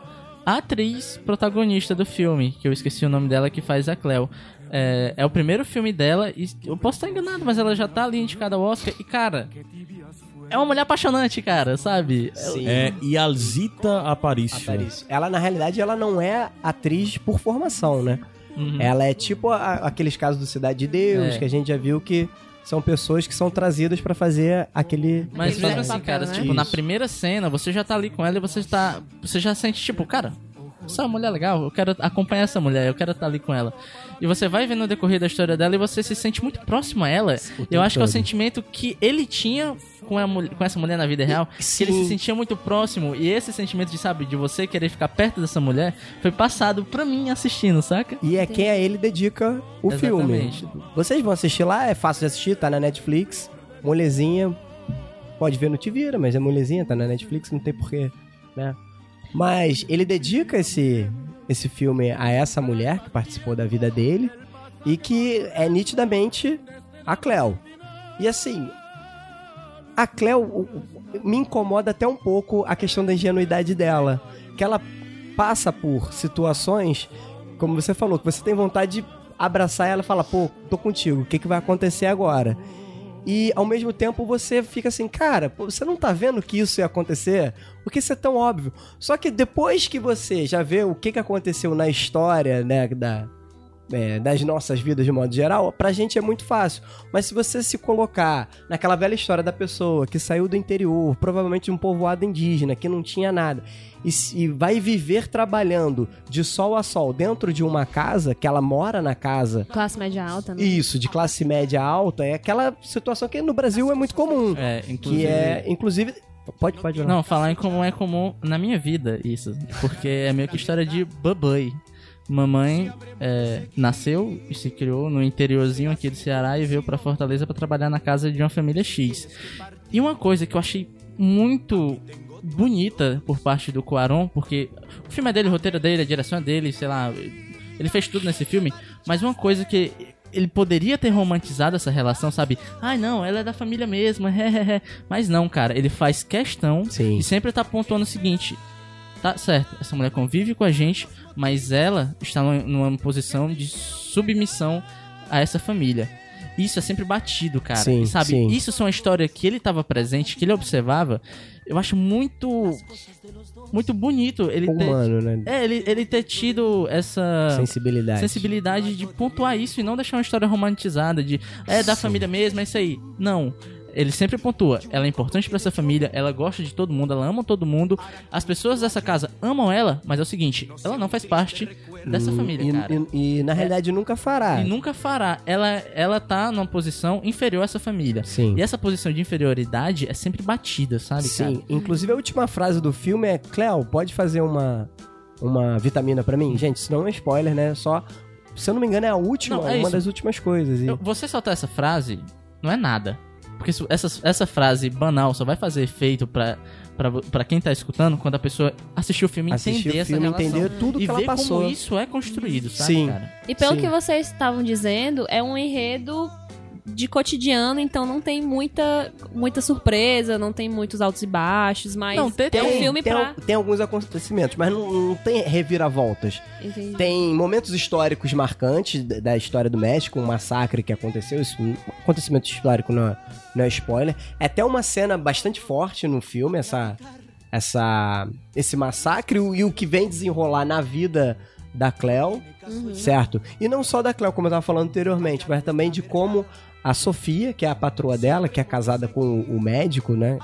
a atriz protagonista do filme, que eu esqueci o nome dela, que faz a Cleo. É, é o primeiro filme dela, e eu posso estar enganado, mas ela já tá ali indicada ao Oscar, e cara, é uma mulher apaixonante, cara, sabe? Sim. É Yalzita Aparicio. Aparicio. Ela, na realidade, ela não é atriz por formação, né? Uhum. Ela é tipo a- aqueles casos do Cidade de Deus, É. que a gente já viu que são pessoas que são trazidas pra fazer aquele. Mas mesmo assim, cara, né? tipo, na primeira cena, você já tá ali com ela e você tá. Você já sente, tipo, cara, essa mulher é legal, eu quero acompanhar essa mulher, eu quero estar ali com ela. E você vai vendo o decorrer da história dela e você se sente muito próximo a ela. Eu acho que é o sentimento que ele tinha com, a mulher- com essa mulher na vida real, que ele se sim. sentia muito próximo. E esse sentimento de, sabe, de você querer ficar perto dessa mulher, foi passado pra mim assistindo, saca? E é quem a ele dedica o Exatamente. filme. Vocês vão assistir lá, é fácil de assistir, tá na Netflix. Molezinha. Pode ver no Te Vira, mas é molezinha, tá na Netflix, não tem porquê, né? Mas ele dedica esse, esse filme a essa mulher que participou da vida dele e que é nitidamente a Cleo. E assim, a Cleo me incomoda até um pouco a questão da ingenuidade dela. Que ela passa por situações, como você falou, que você tem vontade de abraçar ela e falar, pô, tô contigo, o que, que vai acontecer agora? E ao mesmo tempo você fica assim, cara, você não tá vendo que isso ia acontecer? Porque isso é tão óbvio. Só que depois que você já vê o que, que aconteceu na história, né, da, é, das nossas vidas de modo geral, pra gente é muito fácil. Mas se você se colocar naquela velha história da pessoa que saiu do interior, provavelmente de um povoado indígena, que não tinha nada, e, se- e vai viver trabalhando de sol a sol dentro de uma casa, que ela mora na casa, Classe média alta, né? isso, de classe média alta, é aquela situação que no Brasil é muito comum. É, Que inclusive. é, inclusive. Pode, pode falar. Não, falar em como é comum na minha vida isso. Porque é meio que história de babãe. Mamãe é, nasceu e se criou no interiorzinho aqui do Ceará e veio pra Fortaleza pra trabalhar na casa de uma família X. E uma coisa que eu achei muito bonita por parte do Cuarón, porque o filme é dele, o roteiro é dele, a direção é dele, sei lá, ele fez tudo nesse filme, mas uma coisa que ele poderia ter romantizado essa relação, sabe? Ai, não, ela é da família mesmo, hehehe. [LAUGHS] mas não, cara, ele faz questão Sim. e sempre tá pontuando o seguinte: tá certo, essa mulher convive com a gente, mas ela está numa, posição de submissão a essa família. Isso é sempre batido, cara. Sim, sabe? sim. Isso é uma história que ele estava presente, que ele observava. Eu acho muito. Muito bonito ele ter. Humano, né? É, ele, ele ter tido essa Sensibilidade. sensibilidade de pontuar isso e não deixar uma história romantizada de é da família mesmo, é isso aí. Não. Ele sempre pontua. Ela é importante pra essa família, ela gosta de todo mundo, ela ama todo mundo. As pessoas dessa casa amam ela, mas é o seguinte, ela não faz parte dessa família, e, cara. e- e, na realidade nunca fará. E nunca fará. Ela, ela tá numa posição inferior a essa família. Sim. E essa posição de inferioridade é sempre batida, sabe, Sim, cara? inclusive a última frase do filme é: Cleo, pode fazer uma, uma vitamina pra mim? Gente, isso não é spoiler, né? Só, se eu não me engano, é a última, Não, é uma isso. das últimas coisas. E... Você soltar essa frase não é nada. Porque isso- essa, essa frase banal só vai fazer efeito pra, pra, pra quem tá escutando quando a pessoa assistir o filme e Assistir entender o essa filme, relação. entender tudo e que ela ver passou. como isso é construído, sabe, Sim. cara? E pelo Sim. que vocês estavam dizendo, é um enredo de cotidiano, então não tem muita, muita surpresa, não tem muitos altos e baixos, mas Não, tem- é um tem- filme tem, pra... tem alguns acontecimentos, mas não, não tem reviravoltas. Entendi. Tem momentos históricos marcantes da história do México, um massacre que aconteceu, isso, um acontecimento histórico não é, não é spoiler. É até uma cena bastante forte no filme, essa, essa, esse massacre e o que vem desenrolar na vida da Cleo, certo? E não só da Cleo, como eu tava falando anteriormente, mas também de como a Sofia, que é a patroa dela, que é casada com o médico, né?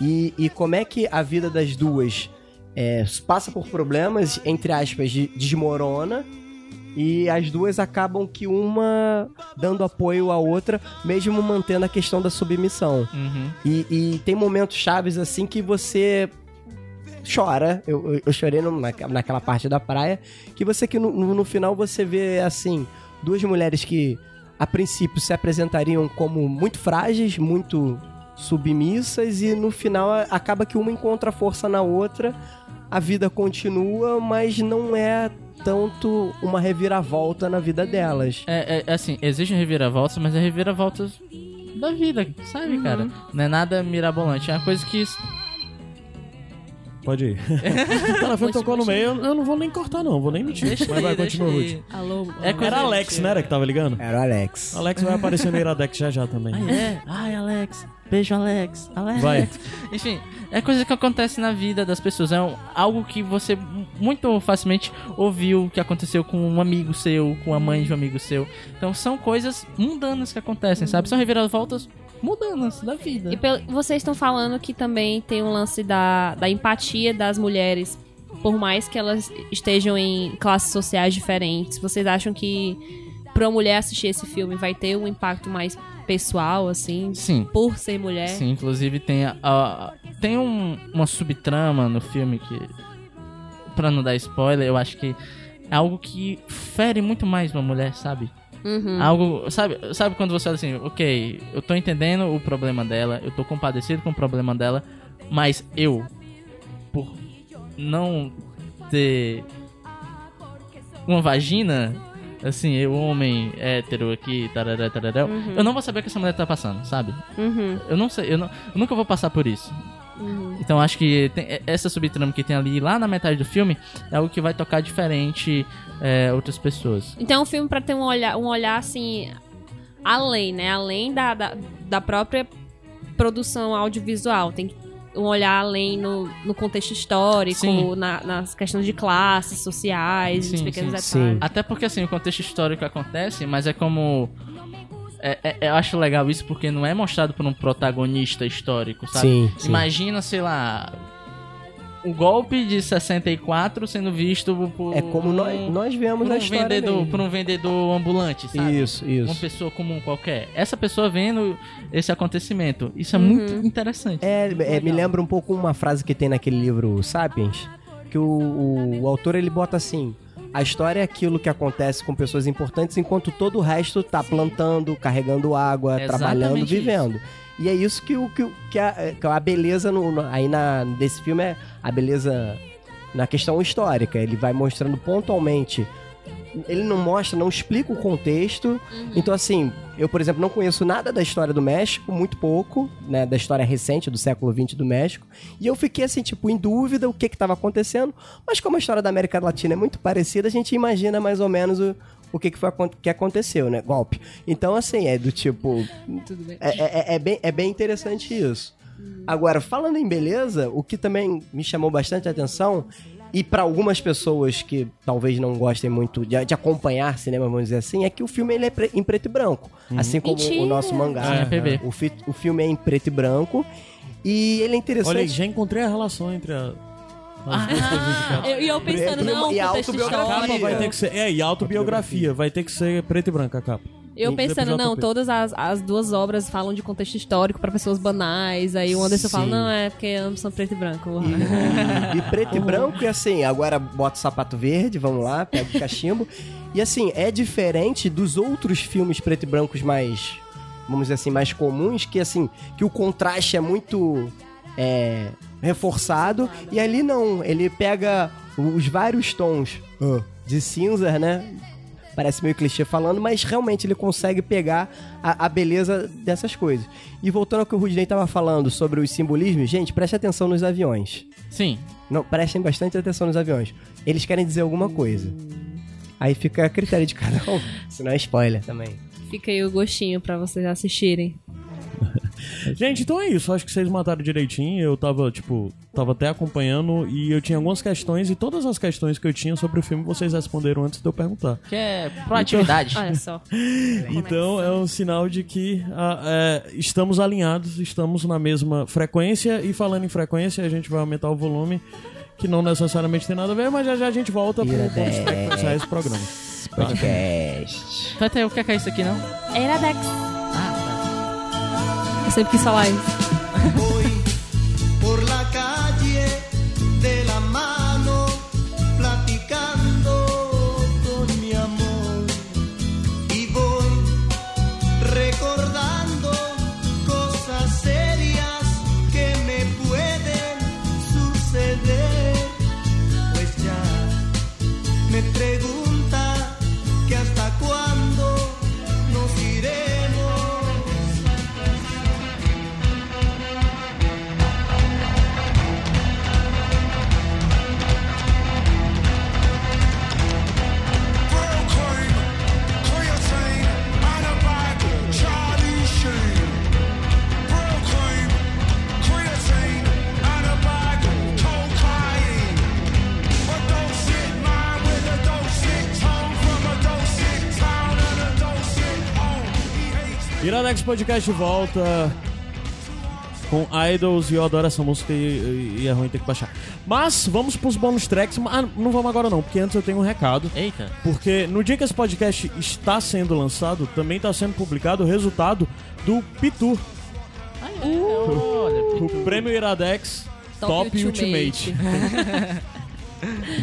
E, e como é que a vida das duas é, passa por problemas, entre aspas, de, desmorona. E as duas acabam que uma dando apoio à outra, mesmo mantendo a questão da submissão. Uhum. E, e tem momentos chaves assim que você chora. Eu, eu, chorei no- naque- naquela parte da praia. Que você que no, no final você vê assim, duas mulheres que a princípio se apresentariam como muito frágeis, muito submissas, e no final acaba que uma encontra força na outra, a vida continua, mas não é tanto uma reviravolta na vida delas. É, é, assim, exigem reviravoltas, mas é reviravoltas da vida, sabe, Uhum. cara? Não é nada mirabolante, é uma coisa que. Pode ir. o telefone tocou no meio, eu não vou nem cortar, não, vou nem mentir. Deixa Mas vai, continua. Ruth. Alô? É coisa Era Alex, né, era que tava ligando? Era o Alex. Alex vai aparecer no Iradex já já também. Ai, é? Ai, Alex. Beijo, Alex. Alex. Vai. [LAUGHS] Enfim, é coisa que acontece na vida das pessoas. É um- algo que você muito facilmente ouviu que aconteceu com um amigo seu, com a mãe de um amigo seu. Então são coisas mundanas que acontecem, sabe? São reviravoltas mundanas da vida. E pel- vocês estão falando que também tem um lance da, da empatia das mulheres, por mais que elas estejam em classes sociais diferentes. Vocês acham que pra uma mulher assistir esse filme vai ter um impacto mais pessoal, assim, Sim. por ser mulher? Sim, inclusive tem a, a- tem um- uma subtrama no filme que Pra não dar spoiler, eu acho que é algo que fere muito mais uma mulher, sabe? Uhum. Algo, sabe, sabe quando você fala assim, ok, eu tô entendendo o problema dela, eu tô compadecido com o problema dela, mas eu, por não ter uma vagina, assim, eu, homem hétero aqui, tarará, tarará, eu não vou saber o que essa mulher tá passando, sabe? Uhum. Eu não sei, eu, não- eu nunca vou passar por isso. Então acho que tem- essa subtrama que tem ali, lá na metade do filme, é algo que vai tocar diferente é, outras pessoas. Então é um filme pra ter um olhar, um olhar assim, além, né? Além da, da, da própria produção audiovisual. Tem um olhar além no, no contexto histórico, Sim. na- nas questões de classes, sociais, Sim, pequenos sim. detalhes. Até porque, assim, o contexto histórico acontece, mas é como. É- é- eu acho legal isso porque não é mostrado por um protagonista histórico, sabe? Sim, sim. Imagina, sei lá. O golpe de 64 sendo visto por. É como nós, nós vemos por na um história vendedor, mesmo. por um vendedor ambulante, sabe? Isso, Uma isso. pessoa comum qualquer. Essa pessoa vendo esse acontecimento. Isso é muito interessante. É, é, me lembra um pouco uma frase que tem naquele livro Sapiens, que o, o, o autor ele bota assim: a história é aquilo que acontece com pessoas importantes enquanto todo o resto tá plantando, carregando água, É trabalhando, vivendo. E é isso que, o, que, que, a, que a beleza no- aí na, desse filme é a beleza na questão histórica. Ele vai mostrando pontualmente. Ele não mostra, não explica o contexto. Então, assim, eu, por exemplo, não conheço nada da história do México, muito pouco, né? Da história recente, do século XX do México. E eu fiquei, assim, tipo, em dúvida o que que tava acontecendo. Mas como a história da América Latina é muito parecida, a gente imagina mais ou menos o, o que que, foi, que aconteceu, né? Golpe. Então, assim, é do tipo... Tudo bem. É, é- é bem, é bem interessante isso. Agora, falando em beleza, o que também me chamou bastante atenção, e para algumas pessoas que talvez não gostem muito de, de acompanhar cinema, vamos dizer assim, é que o filme ele é pre- em preto e branco. Assim como Mentira! o nosso mangá. É PB. O, fi- o filme é em preto e branco. E ele é interessante. Olha aí, já encontrei a relação entre a. [LAUGHS] Eu- E eu pensando, Preto não, e autobiografia. A capa vai ter que ser. É, e autobiografia. Vai ter que ser preto e branco a capa. Eu pensando, não, todas as, as duas obras falam de contexto histórico pra pessoas banais. Aí o Anderson fala, Sim. não, é porque ambos são preto e branco. E, e preto e branco, e assim, agora bota o sapato verde, vamos lá, pega o cachimbo. E assim, é diferente dos outros filmes preto e brancos mais vamos dizer assim, mais comuns, que assim, que o contraste é muito é, reforçado, e ali não, ele pega os vários tons de cinza, né? Parece meio clichê falando, mas realmente ele consegue pegar a, a beleza dessas coisas. E voltando ao que o Rudney tava falando sobre os simbolismos, gente, preste atenção nos aviões. Sim. Não, prestem bastante atenção nos aviões. Eles querem dizer alguma coisa. Aí fica a critério de cada um. Senão é spoiler também. Fica aí o gostinho pra vocês assistirem. [LAUGHS] Gente, então é isso. Acho que vocês mataram direitinho. Eu tava, tipo, tava até acompanhando e eu tinha algumas questões e todas as questões que eu tinha sobre o filme vocês responderam antes de eu perguntar. Que é proatividade. Olha só. [LAUGHS] Então é um sinal de que ah, é, estamos alinhados, estamos na mesma frequência e falando em frequência, a gente vai aumentar o volume, que não necessariamente tem nada a ver, mas já já a gente volta para encerrar esse programa. Podcast. Vai ter o que é é isso aqui, não? É Iradex. Sempre quis falar isso. [LAUGHS] Iradex Podcast volta com Idols e eu adoro essa música e, e é ruim ter que baixar. Mas vamos pros bônus tracks. Ah, não vamos agora não, porque antes eu tenho um recado. eita. Porque no dia que esse podcast está sendo lançado, também está sendo publicado o resultado do Pitu, Ai, é, olha, o Prêmio Iradex Top, Top Ultimate. [LAUGHS]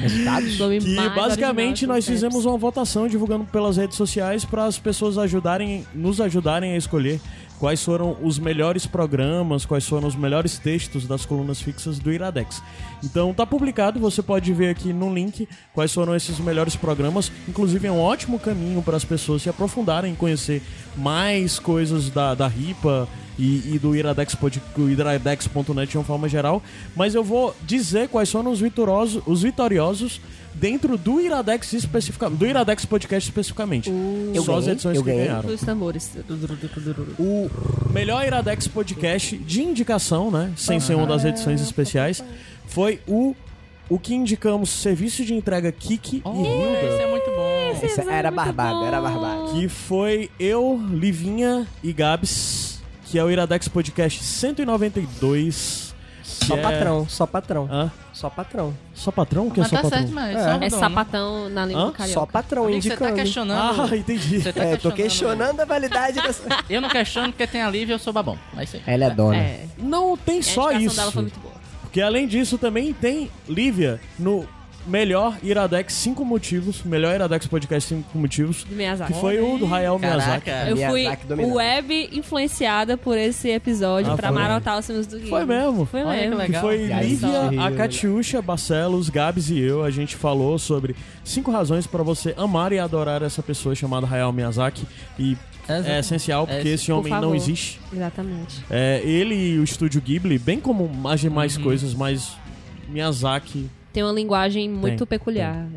Resultados? Mais basicamente nós fizemos uma votação divulgando pelas redes sociais para as pessoas ajudarem, nos ajudarem a escolher quais foram os melhores programas, quais foram os melhores textos das colunas fixas do Iradex. Então tá publicado, você pode ver aqui no link quais foram esses melhores programas. Inclusive é um ótimo caminho para as pessoas se aprofundarem, conhecer mais coisas da, da RIPA e, e do Iradex, do iradex.net de uma forma geral. Mas eu vou dizer quais foram os vitoriosos, os vitoriosos dentro do Iradex especificamente, do Iradex Podcast especificamente. Eu Só as ganhei, edições eu que ganhei. ganharam. Os tambores. O melhor Iradex Podcast de indicação, né? Sem ser uma das edições especiais, foi o o que indicamos serviço de entrega Kiki Oh, e Hilda. Esse é muito bom. Esse era barbado, era barbado. Que foi eu, Livinha e Gabs, que é o Iradex Podcast 192. Só é- patrão, só patrão. Hã? Só patrão. Só patrão? O que é Mas só tá patrão? certo, mas É. só É sapatão na língua Hã? carioca. Só patrão Amigo, Você tá indicando. questionando. Ah, entendi. Você tá É, tô questionando. questionando a validade dessa. [LAUGHS] Eu não questiono porque tem a Lívia e eu sou babão. É isso aí. Ela é dona. É. Não tem A só isso. dela foi muito boa. Porque além disso também tem Lívia no melhor Iradex 5 motivos, melhor Iradex Podcast 5 motivos, De Miyazaki. que foi o do Hayao Miyazaki. Caraca. Eu fui Miyazaki web influenciada por esse episódio Ah, pra foi. maratar os filmes do Guilherme. Foi mesmo. Foi Olha que mesmo. legal. Que foi E aí, Lívia, só- a Catiuxa, Barcelos, Gabs e eu. A gente falou sobre cinco razões pra você amar e adorar essa pessoa chamada Hayao Miyazaki. E é essencial porque É, esse por homem não favor. existe. Exatamente. É, ele e o estúdio Ghibli, bem como mais demais Uhum. coisas, mas Miyazaki Tem uma linguagem muito Tem, peculiar.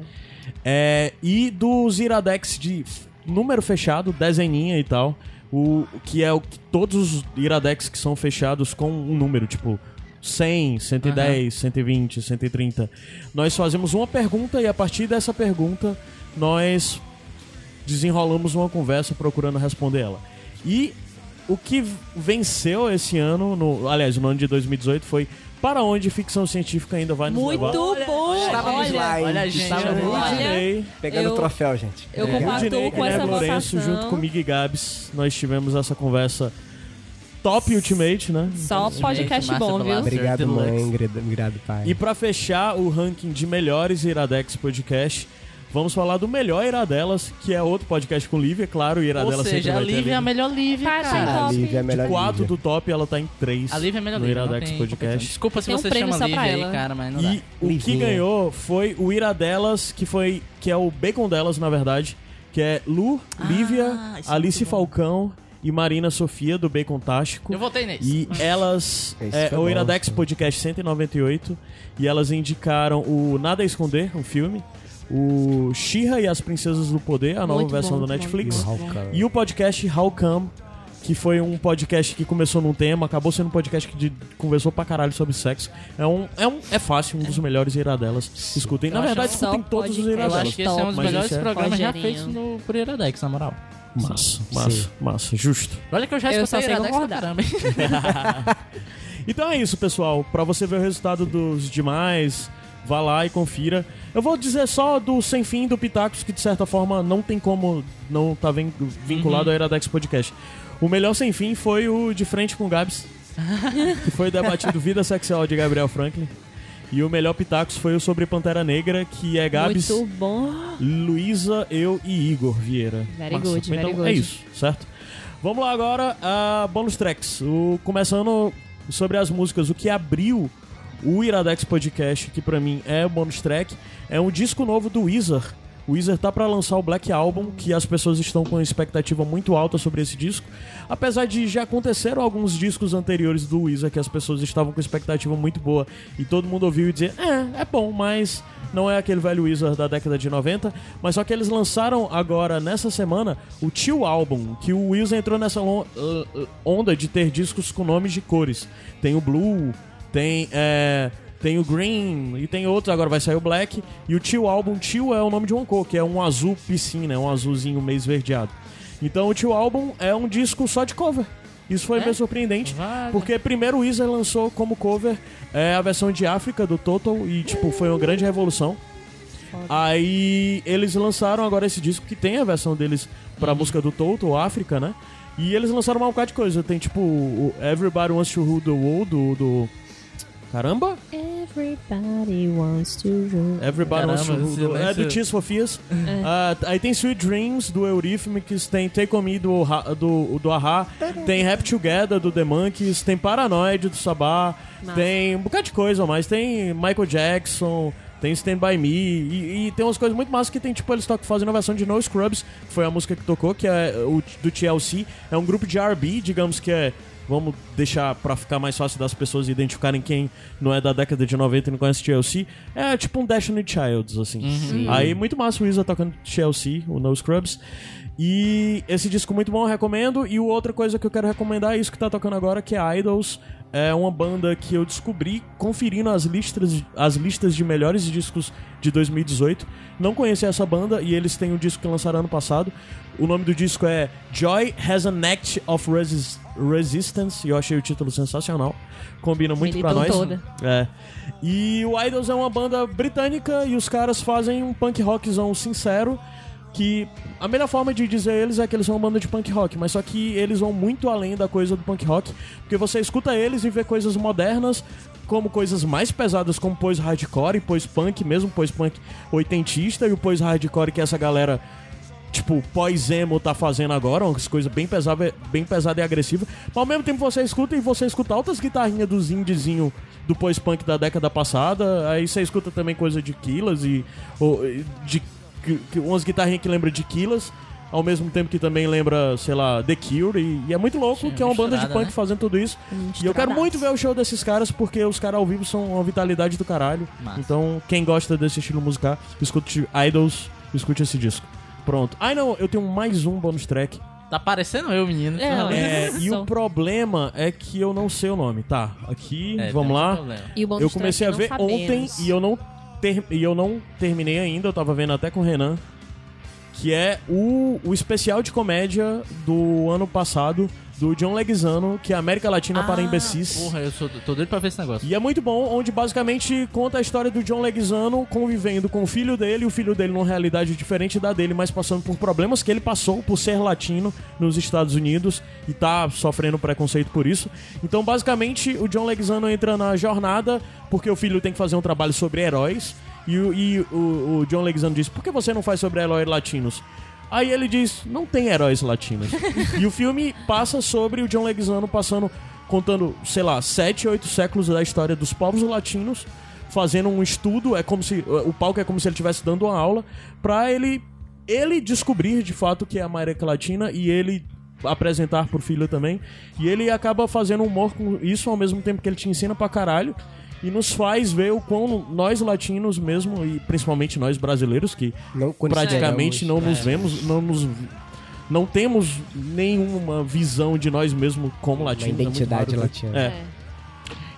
É, e dos Iradex de número fechado, dezeninha e tal. O, que é o que todos os Iradex que são fechados com um número, tipo 100, 110, 120, 130. Nós fazemos uma pergunta e a partir dessa pergunta nós desenrolamos uma conversa procurando responder ela. E o que venceu esse ano, no, aliás, no ano de 2018, foi para onde ficção científica ainda vai nos Muito levar. bom! Estávamos Olha, lá, hein? olha a gente, Estávamos olha. Pegando o troféu, gente. eu É. com essa Lourenço, votação. junto comigo e Gabs, nós tivemos essa conversa top Ultimate, né? Só podcast Master bom, viu? Obrigado, mãe. Obrigado, obrigado, pai. E pra fechar o ranking de melhores Iradex Podcast, Vamos falar do melhor Iradelas, que é outro podcast com Lívia, claro, o Ou Iradelas sempre seja, a Lívia é a melhor Lívia, Cara, cara. A top. Lívia é a melhor De 4 Lívia. do top, ela tá em 3 A Lívia é a melhor no Lívia. Iradex Podcast. Desculpa se Tem um você prêmio chama Lívia aí, ela. cara, mas não dá. E o que ganhou foi o Iradelas, que foi que é o bacon delas, na verdade, que é Lu, Lívia, isso é Alice bom. Falcão e Marina Sofia do Bacon Tástico. Eu votei nesse. E elas. É, o bom. Iradex Podcast 198. E elas indicaram o Nada a Esconder, um filme. O She-Ra e as Princesas do Poder, a nova Muito versão bom, do Netflix. bom. E o podcast How Come, que foi um podcast que começou num tema, acabou sendo um podcast que de- conversou pra caralho sobre sexo. É um, é um é fácil, um dos melhores iradelas. Escutem. Eu Na verdade, escutem todos os podcast. Eu iradelas. acho que esse é um dos Mas melhores é- programas já feitos no, por Iradex, na moral. Massa, massa, massa, justo. Olha que eu já Eu escutei sei Iradex pra caramba. [LAUGHS] Então é isso, pessoal. Pra você ver o resultado dos demais, vá lá e confira. Eu vou dizer só do Sem Fim do Pitacos, que de certa forma não tem como não tá vin- vinculado ao Iradex Podcast. O melhor Sem Fim foi o De Frente com Gabs, [LAUGHS] que foi debatido Vida Sexual de Gabriel Franklin. E o melhor Pitacos foi o sobre Pantera Negra, que é Gabs, Muito bom. Luísa, eu e Igor Vieira. Very good, então very good. é isso, certo? Vamos lá agora a bonus tracks. O, começando sobre as músicas, o que abriu o Iradex Podcast, que pra mim é o bonus track, é um disco novo do Weezer. O Weezer tá pra lançar o Black Album, que as pessoas estão com expectativa muito alta sobre esse disco. Apesar de já aconteceram alguns discos anteriores do Weezer que as pessoas estavam com expectativa muito boa e todo mundo ouviu e dizer, é, é bom, mas não é aquele velho Weezer da década de 90, mas só que eles lançaram agora, nessa semana, o Tio Album, que o Weezer entrou nessa uh, uh, onda de ter discos com nomes de cores. Tem o Blue, tem, é, tem o Green e tem outros, agora vai sair o Black. E o Tio Album, Tio é o nome de uma cor, que é um azul piscina, é um azulzinho meio esverdeado. Então o Tio Album é um disco só de cover. Isso foi É? meio surpreendente, Vale. porque primeiro o Weezer lançou como cover é, a versão de África do Total e tipo foi uma grande revolução. Aí eles lançaram agora esse disco que tem a versão deles pra música do Total, África, né? E eles lançaram uma bocado de coisa. Tem tipo o Everybody Wants to Rule the World do. do... Caramba! Everybody wants to rule. Everybody Wants to Caramba, Rule. É do. Tears for Fears. Ah, aí tem Sweet Dreams do Eurythmics, tem Take On Me do, do, do Ahá, tem Rap Together do The Monkeys, tem Paranoid do Sabá, Massa. tem um bocado de coisa, mas tem Michael Jackson, tem Stand By Me, e, e tem umas coisas muito massas que tem, tipo, eles tocam fazendo a versão de No Scrubs, que foi a música que tocou, que é o do TLC, é um grupo de R&B, digamos que é Vamos deixar pra ficar mais fácil das pessoas identificarem quem não é da década de 90 e não conhece TLC. É tipo um Destiny Childs, assim. Aí muito massa o Weezer tocando TLC, o No Scrubs. E esse disco muito bom, eu recomendo. E outra coisa que eu quero recomendar é isso que tá tocando agora, que é Idols. É uma banda que eu descobri conferindo as listas, as listas de melhores discos de 2018. Não conhecia essa banda e eles têm um disco que lançaram ano passado. O nome do disco é Joy Has an Act of Resist- Resistance. E eu achei o título sensacional. Combina muito pra Militou nós. toda. É. E o Idols é uma banda britânica e os caras fazem um punk rockzão sincero. Que a melhor forma de dizer eles é que eles são uma banda de punk rock, mas só que eles vão muito além da coisa do punk rock, porque você escuta eles e vê coisas modernas, como coisas mais pesadas, como pois hardcore e pois punk, mesmo pois punk oitentista, e o pois hardcore que essa galera tipo, pós-emo tá fazendo agora, umas coisas bem pesada, bem pesada e agressiva. Mas ao mesmo tempo você escuta e você escuta altas guitarrinhas dos indiezinho do pós-punk da década passada. Aí você escuta também coisa de Killers e ou, de que- umas guitarrinhas que lembram de Killers. Ao mesmo tempo que também lembra, sei lá, The Cure. E, e é muito louco Sim, que é uma banda de punk né? fazendo tudo isso. E eu quero muito ver o show desses caras, porque os caras ao vivo são uma vitalidade do caralho. Massa. Então, quem gosta desse estilo musical, escute Idols, escute esse disco. Pronto. Ai não, eu tenho mais um bônus track. Tá parecendo eu, menino. É? É, e o problema é que eu não sei o nome. Tá, aqui, É, vamos lá. E Eu comecei a ver ontem e eu não ter- e eu não terminei ainda, eu tava vendo até com o Renan, que é o, o especial de comédia do ano passado do John Leguizano, que é América Latina para Ah, Imbecis. Porra, eu sou, tô doido pra ver esse negócio. E é muito bom, onde basicamente conta a história do John Leguizano convivendo com o filho dele, e o filho dele numa realidade diferente da dele, mas passando por problemas que ele passou por ser latino nos Estados Unidos e tá sofrendo preconceito por isso. Então, basicamente, o John Leguizano entra na jornada porque o filho tem que fazer um trabalho sobre heróis. E, o- e o, o John Leguizamo diz: por que você não faz sobre heróis latinos? Aí ele diz: não tem heróis latinos. [LAUGHS] e o filme passa sobre o John Leguizamo passando, contando, sei lá, sete, oito séculos da história dos povos latinos, fazendo um estudo. É como se o palco é como se ele estivesse dando uma aula pra ele ele descobrir de fato que é a América Latina e ele apresentar pro filho também. E ele acaba fazendo humor com isso ao mesmo tempo que ele te ensina pra caralho. E nos faz ver o quão nós latinos mesmo, e principalmente nós brasileiros, que Não praticamente não nos É. vemos, não nos. Não temos nenhuma visão de nós mesmos como Uma latinos. é muito identidade né? latina. É.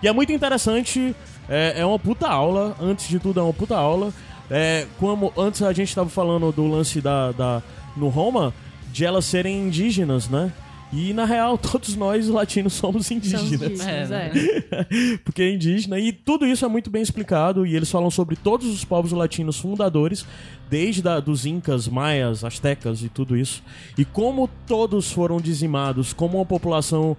E é muito interessante, é, é uma puta aula, antes de tudo é uma puta aula. É, como antes a gente tava falando do lance da, da no Roma, de elas serem indígenas, né? E na real, [LAUGHS] todos nós latinos somos indígenas. indígenas, É, é. [LAUGHS] Porque é indígena. E tudo isso é muito bem explicado. E eles falam sobre todos os povos latinos fundadores, desde da, dos incas, maias, astecas e tudo isso. E como todos foram dizimados, como a população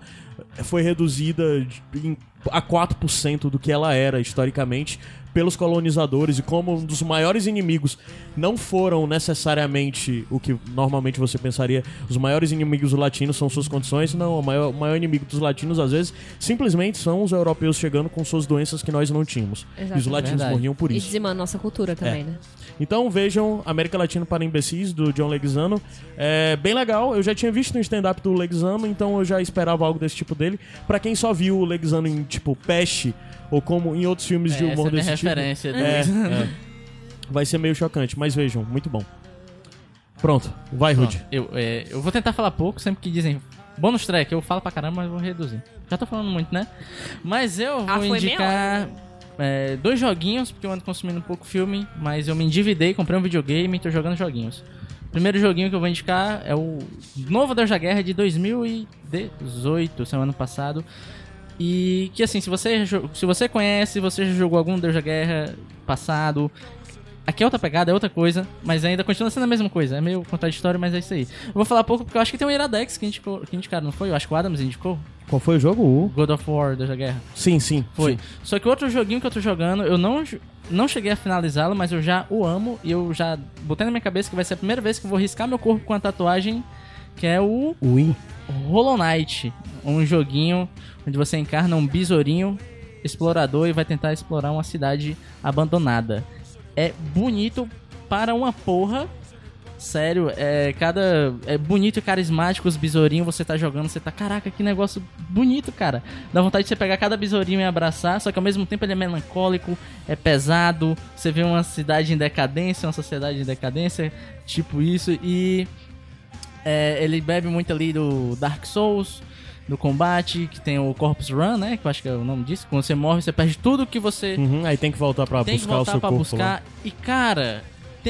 foi reduzida de- em- a 4% do que ela era historicamente pelos colonizadores e como um dos maiores inimigos não foram necessariamente o que normalmente você pensaria os maiores inimigos latinos são suas condições não o maior, o maior inimigo dos latinos às vezes simplesmente são os europeus chegando com suas doenças que nós não tínhamos e os latinos Verdade. morriam por E isso dizimando nossa cultura também, né? então vejam América Latina para Imbecis, do John Leguizamo. É bem legal, eu já tinha visto no stand-up do Leguizamo, então eu já esperava algo desse tipo dele. Pra quem só viu o Leguizamo em, tipo, Peste, ou como em outros filmes de É, essa humor é a minha desse tipo... referência. É, [LAUGHS] é. Vai ser meio chocante, mas vejam, muito bom. Pronto, vai, Rude. Eu, é, eu vou tentar falar pouco, sempre que dizem bônus track, eu falo pra caramba, mas vou reduzir. Já tô falando muito, né? Mas eu vou Ah, meia indicar é, dois joguinhos, porque eu ando consumindo um pouco filme, mas eu me endividei, comprei um videogame e tô jogando joguinhos. O primeiro joguinho que eu vou indicar é o novo Deus da Guerra de 2018, semana passado. E que assim, se você, se você conhece, se você já jogou algum Deus da Guerra passado, Aqui é outra pegada, é outra coisa, mas ainda continua sendo a mesma coisa. É meio contraditório, mas é isso aí. Eu vou falar pouco porque eu acho que tem um Iradex que, indicou, que indicaram, não foi? Eu acho que o Adams indicou. Qual foi o jogo? O... God of War da Guerra. Sim, sim. Foi. sim. Só que outro joguinho que eu tô jogando, eu não, não cheguei a finalizá-lo, mas eu já o amo e eu já botei na minha cabeça que vai ser a primeira vez que eu vou riscar meu corpo com a tatuagem, que é o Ui. Hollow Knight. Um joguinho onde você encarna um besourinho explorador e vai tentar explorar uma cidade abandonada. É bonito para uma porra. Sério, é cada. É bonito e carismático os besourinhos, você tá jogando, você tá. Caraca, que negócio bonito, cara. Dá vontade de você pegar cada besourinho e abraçar, só que ao mesmo tempo ele é melancólico, é pesado. Você vê uma cidade em decadência, uma sociedade em decadência, tipo isso, e. é, ele bebe muito ali do Dark Souls, do combate, que tem o Corpus Run, né? Que eu acho que é o nome disso. Quando você morre, você perde tudo que você Uhum, aí tem que voltar pra tem que buscar o voltar seu pra corpo buscar. lá. E cara,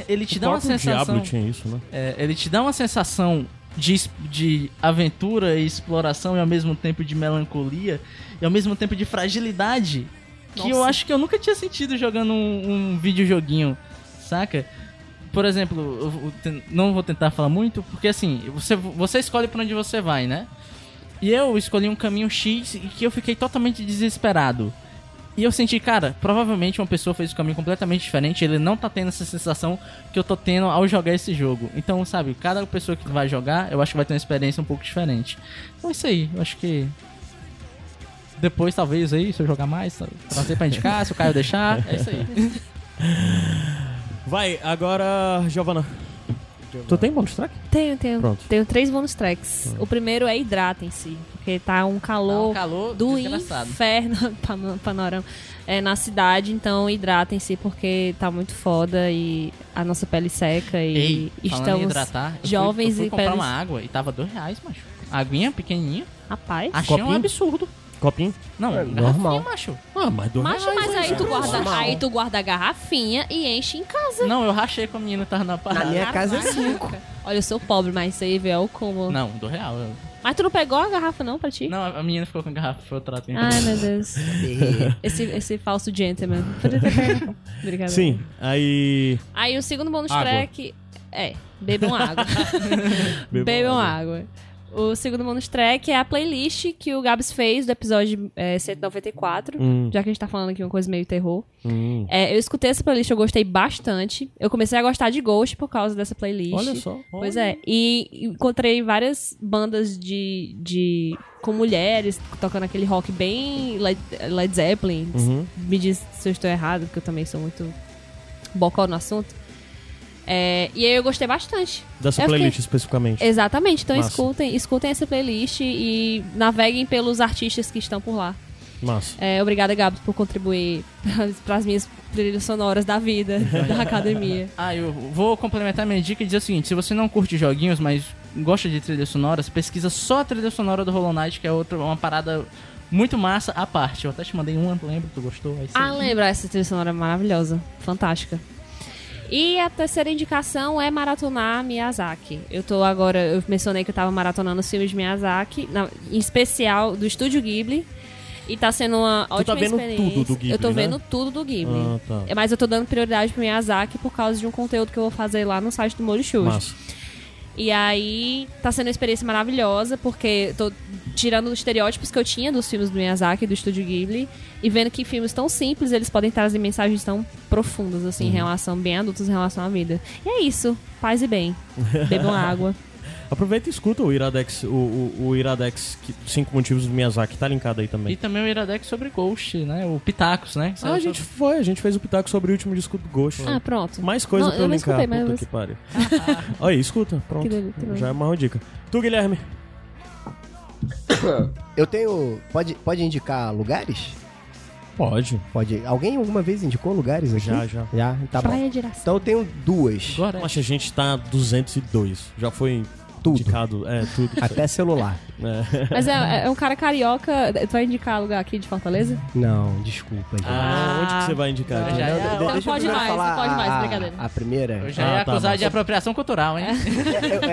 ele te O dá uma sensação. Diablo tinha isso, né? é, ele te dá uma sensação de, de aventura e exploração e ao mesmo tempo de melancolia e ao mesmo tempo de fragilidade que eu Nossa. acho que eu nunca tinha sentido jogando um, um videojoguinho, saca? Por exemplo, eu ten- não vou tentar falar muito, porque assim, você, você escolhe pra onde você vai, né? E eu escolhi um caminho X e que eu fiquei totalmente desesperado. E eu senti, cara, provavelmente uma pessoa fez um caminho completamente diferente, ele não tá tendo essa sensação que eu tô tendo ao jogar esse jogo. Então, sabe, cada pessoa que vai jogar, eu acho que vai ter uma experiência um pouco diferente. Então é isso aí, eu acho que. Depois, talvez aí, se eu jogar mais, trazer pra indicar, se o Caio deixar, é isso aí. [LAUGHS] Vai, agora, Giovana. Tu tem bônus track? Tenho, tenho. Pronto. Tenho três bonus tracks. O primeiro é hidratem-se, porque tá um calor, Tá um calor do inferno, [LAUGHS] pano- panorama, é, na cidade, então hidratem-se porque tá muito foda e a nossa pele seca e Ei, estamos hidratar, eu fui- jovens eu fui e comprar peles... uma água e tava dois reais, macho. Aguinha pequenininha. Rapaz, Achei um Copinho? absurdo. Copinho? Não, É, normal. macho. Ah, mas dois Macho, reais, mas aí tu, guarda, normal. aí tu guarda a garrafinha e enche em casa. Não, eu rachei com a menina que tava na parada. Na minha casa é cinco. Olha, eu sou pobre, mas isso aí, velho, é o como. Não, do real. eu- Mas tu não pegou a garrafa não pra ti? Não, a menina ficou com a garrafa, foi o trato. Ai, meu Deus. [LAUGHS] esse, esse falso gentleman. [LAUGHS] Brincadeira. Sim, aí. Aí o segundo bonus Água. track é bebam água. [LAUGHS] Bebam bebam água. O segundo bonus track é a playlist que o Gabs fez do episódio é, 194, Hum. já que a gente tá falando aqui uma coisa meio terror. Hum. É, eu escutei essa playlist, eu gostei bastante. Eu comecei a gostar de Ghost por causa dessa playlist. Olha só. Pois é, e encontrei várias bandas de, de com mulheres tocando aquele rock bem Led, Led Zeppelin. Uhum. Me diz se eu estou errado, porque eu também sou muito bocó no assunto. É, e aí eu gostei bastante. Dessa Eu fiquei- playlist especificamente. Exatamente, então Massa. escutem, escutem essa playlist e naveguem pelos artistas que estão por lá. Massa. É, obrigada, Gabs, por contribuir [LAUGHS] para as minhas trilhas sonoras da vida, [LAUGHS] da academia. Ah, eu vou complementar minha dica e dizer o seguinte: se você não curte joguinhos, mas gosta de trilhas sonoras, pesquisa só a trilha sonora do Hollow Knight, que é outra, uma parada muito massa à parte. Eu até te mandei uma, lembra? Tu gostou? Ah, lembra, essa trilha sonora é maravilhosa, fantástica. E a terceira indicação é maratonar Miyazaki. Eu tô agora, eu mencionei que eu tava maratonando os filmes de Miyazaki, na- em especial do Estúdio Ghibli. E tá sendo uma tá ótima vendo experiência. tudo do Ghibli, Eu tô né? vendo tudo do Ghibli. Ah, tá. É, Mas eu tô dando prioridade pro Miyazaki por causa de um conteúdo que eu vou fazer lá no site do Mori Shoujo. Massa. E aí tá sendo uma experiência maravilhosa, porque tô tirando os estereótipos que eu tinha dos filmes do Miyazaki, do Estúdio Ghibli, e vendo que filmes tão simples, eles podem trazer mensagens tão profundas, assim, em relação, bem adultas em relação à vida. E é isso. Paz e bem. [LAUGHS] Bebam água. Aproveita e escuta o Iradex, o, o, o Iradex que- Cinco Motivos do Miyazaki, tá linkado aí E também. também o Iradex sobre Ghost, né? O Pitacos, né? Ah, a gente foi, a gente fez o pitaco sobre o último disco do Ghost. Ah, pronto. Mais coisa Não, pra eu eu não linkar. escutei, mas Puta que pariu. [LAUGHS] Olha aí, escuta. Pronto. Já é uma dica. Tu, Guilherme? [COUGHS] Eu tenho. Pode, pode indicar lugares? Pode. Pode. Alguém alguma vez indicou lugares aqui? Já, já. Já? Tá bom. Praia de Iracema. Então eu tenho duas. Agora, Acho que a gente tá 202. Já foi Tudo. indicado. É, tudo. Até celular. É. Mas é, é um cara carioca. Tu vai indicar lugar aqui de Fortaleza? Não, desculpa, gente. Ah, onde que você vai indicar? Já gente? é- Não, não de- pode deixa eu mais, não falar pode mais, brincadeira. A primeira. eu já Ah, ia tá, acusar mas- de apropriação cultural, hein? [LAUGHS]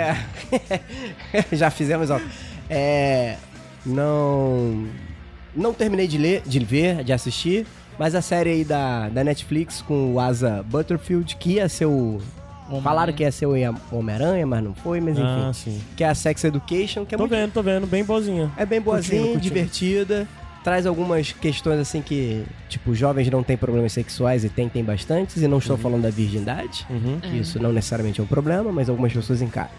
É, é. [LAUGHS] já fizemos, ó. É, não, não terminei de ler, de ver, de assistir, mas a série aí da, da Netflix com o Asa Butterfield, que ia ser o. Falaram que ia ser o Homem-Aranha, mas não foi, mas enfim. Ah, sim. Que é a Sex Education, que é Tô muito vendo, tô vendo. Bem boazinha. É bem boazinha, Curtindo, curtindo. divertida. Traz algumas questões assim que, tipo, jovens não têm problemas sexuais e tem, tem bastantes. E não estou falando da virgindade, Uhum. que isso não necessariamente é um problema, mas algumas pessoas encaram.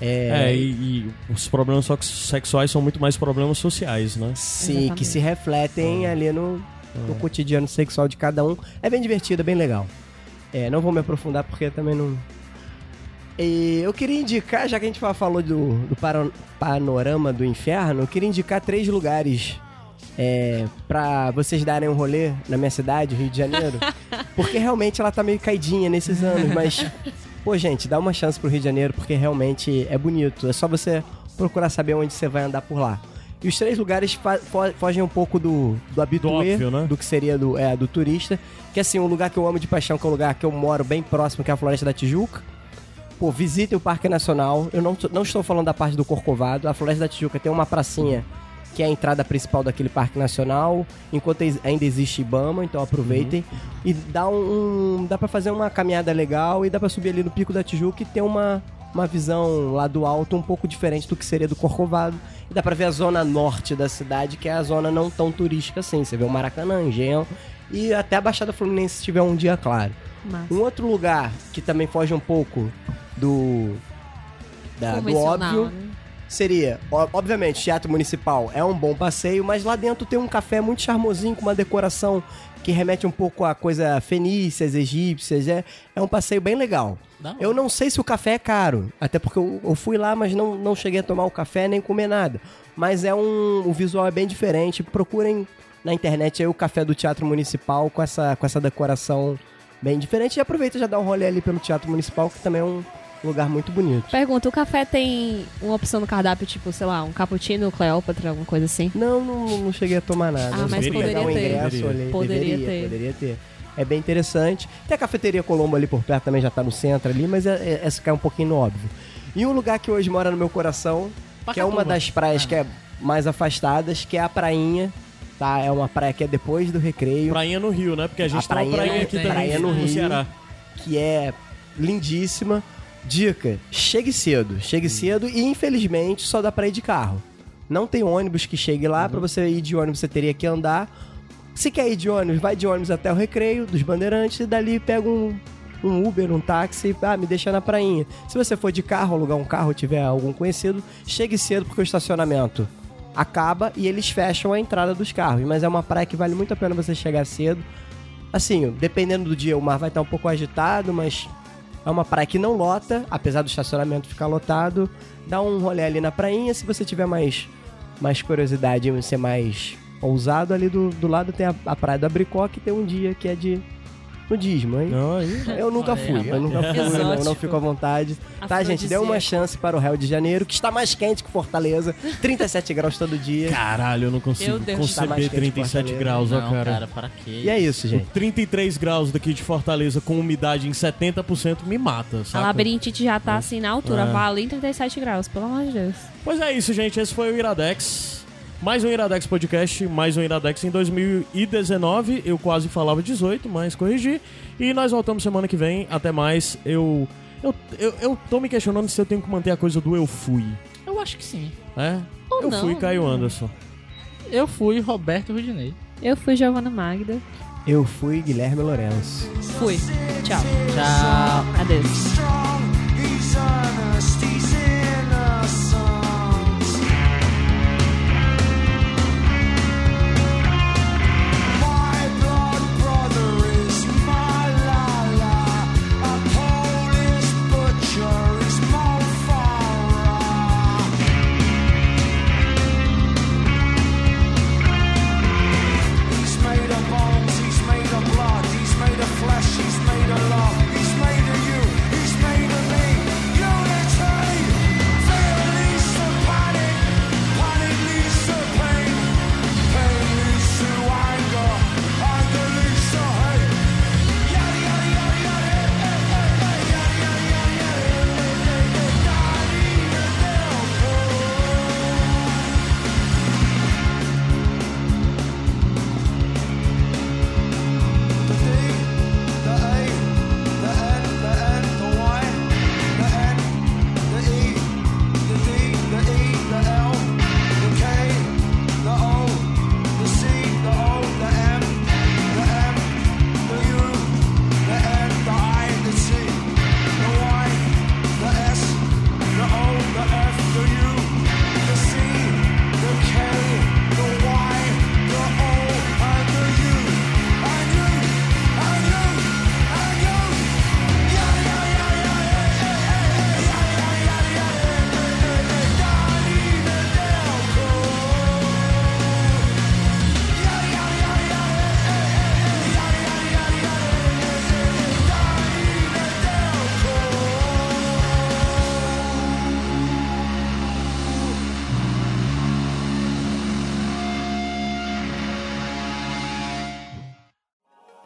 É, e, e os problemas sexuais são muito mais problemas sociais, né? Sim, Exatamente. que se refletem ali no, no cotidiano sexual de cada um. É bem divertido, é bem legal. É, não vou me aprofundar porque também não. E eu queria indicar, já que a gente fa- falou do, do panorama do inferno, eu queria indicar três lugares é, pra vocês darem um rolê na minha cidade, Rio de Janeiro. [LAUGHS] Porque realmente ela tá meio caidinha nesses anos, mas. Pô, gente, dá uma chance pro Rio de Janeiro porque realmente é bonito. É só você procurar saber onde você vai andar por lá. E os três lugares fo- fogem um pouco do, do habitué, óbvio, né? do que seria do, é, do turista. Que assim, um lugar que eu amo de paixão, que é um lugar que eu moro bem próximo, que é a Floresta da Tijuca. Pô, visitem o Parque Nacional. Eu não, não estou falando da parte do Corcovado. A Floresta da Tijuca tem uma pracinha que é a entrada principal daquele Parque Nacional, enquanto ainda existe Ibama, então aproveitem. E dá um- dá para fazer uma caminhada legal e dá para subir ali no Pico da Tijuca e ter uma, uma visão lá do alto um pouco diferente do que seria do Corcovado. Dá pra ver a zona norte da cidade, que é a zona não tão turística assim. Você vê o Maracanã, Engenhão e até a Baixada Fluminense se tiver um dia claro. Massa. Um outro lugar que também foge um pouco do, da- do óbvio né? seria, obviamente, Teatro Municipal é um bom passeio, mas lá dentro tem um café muito charmosinho, com uma decoração que remete um pouco a coisa fenícias, egípcias. É, é um passeio bem legal. Da Eu não sei se o café é caro, até porque eu, eu fui lá, mas não, não cheguei a tomar o café nem comer nada. Mas é um. O visual é bem diferente. Procurem na internet aí o café do Teatro Municipal com essa, com essa decoração bem diferente. E aproveita e já dá um rolê ali pelo Teatro Municipal, que também é um lugar muito bonito. Pergunta, o café tem uma opção no cardápio, tipo, sei lá, um cappuccino, Cleópatra, alguma coisa assim? Não, não, não cheguei a tomar nada. Ah, Eu mas poderia um ter. ingresso Poderia. Poderia deveria, ter. Poderia ter. É bem interessante. Tem a cafeteria Colombo ali por perto, também já tá no centro ali, mas é, é, essa cai um pouquinho no óbvio. E um lugar que hoje mora no meu coração, que é uma das praias que é mais afastadas, que é a Prainha. Tá? É uma praia que é depois do recreio. Prainha no Rio, né? Porque a gente A tem uma prainha prainha no- aqui tem. também Prainha no no Rio. Ceará. que é lindíssima. Dica: chegue cedo. Chegue cedo e infelizmente só dá pra ir de carro. Não tem ônibus que chegue lá, pra você ir de ônibus você teria que andar. Se quer ir de ônibus, vai de ônibus até o recreio dos bandeirantes e dali pega um, um Uber, um táxi, ah, me deixa na prainha. Se você for de carro, alugar um carro, tiver algum conhecido, chegue cedo porque o estacionamento acaba e eles fecham a entrada dos carros. Mas é uma praia que vale muito a pena você chegar cedo. Assim, dependendo do dia, o mar vai estar um pouco agitado, mas é uma praia que não lota, apesar do estacionamento ficar lotado. Dá um rolê ali na prainha. Se você tiver mais, mais curiosidade e ser mais ousado, ali do, do lado tem a, a praia do Abricó, que tem um dia que é de nudismo, hein? Não, aí- Eu nunca fui, eu nunca fui, não, não fico à vontade. Tá, gente, dê uma chance para o Rio de Janeiro, que está mais quente que Fortaleza, 37 graus todo dia. Caralho, eu não consigo conceber quente que 37 Fortaleza. graus, ó, cara. cara, para quê? E é isso, gente. 33 graus daqui de Fortaleza com umidade em 70% me mata, A sabe? labirintite já tá assim na altura, É. vale em 37 graus, pelo amor de Deus. Pois é isso, gente. Esse foi o Iradex. Mais um Iradex Podcast, mais um Iradex em 2019. Eu quase falava 18, mas corrigi. E nós voltamos semana que vem. Até mais. Eu, eu, eu, eu tô me questionando se eu tenho que manter a coisa do eu fui. Eu acho que sim. É? Ou eu não, fui Caio Anderson. Eu fui Roberto Rudinei. Eu fui Giovana Magda. Eu fui Guilherme Lourenço. Fui. Tchau. Tchau. Adeus.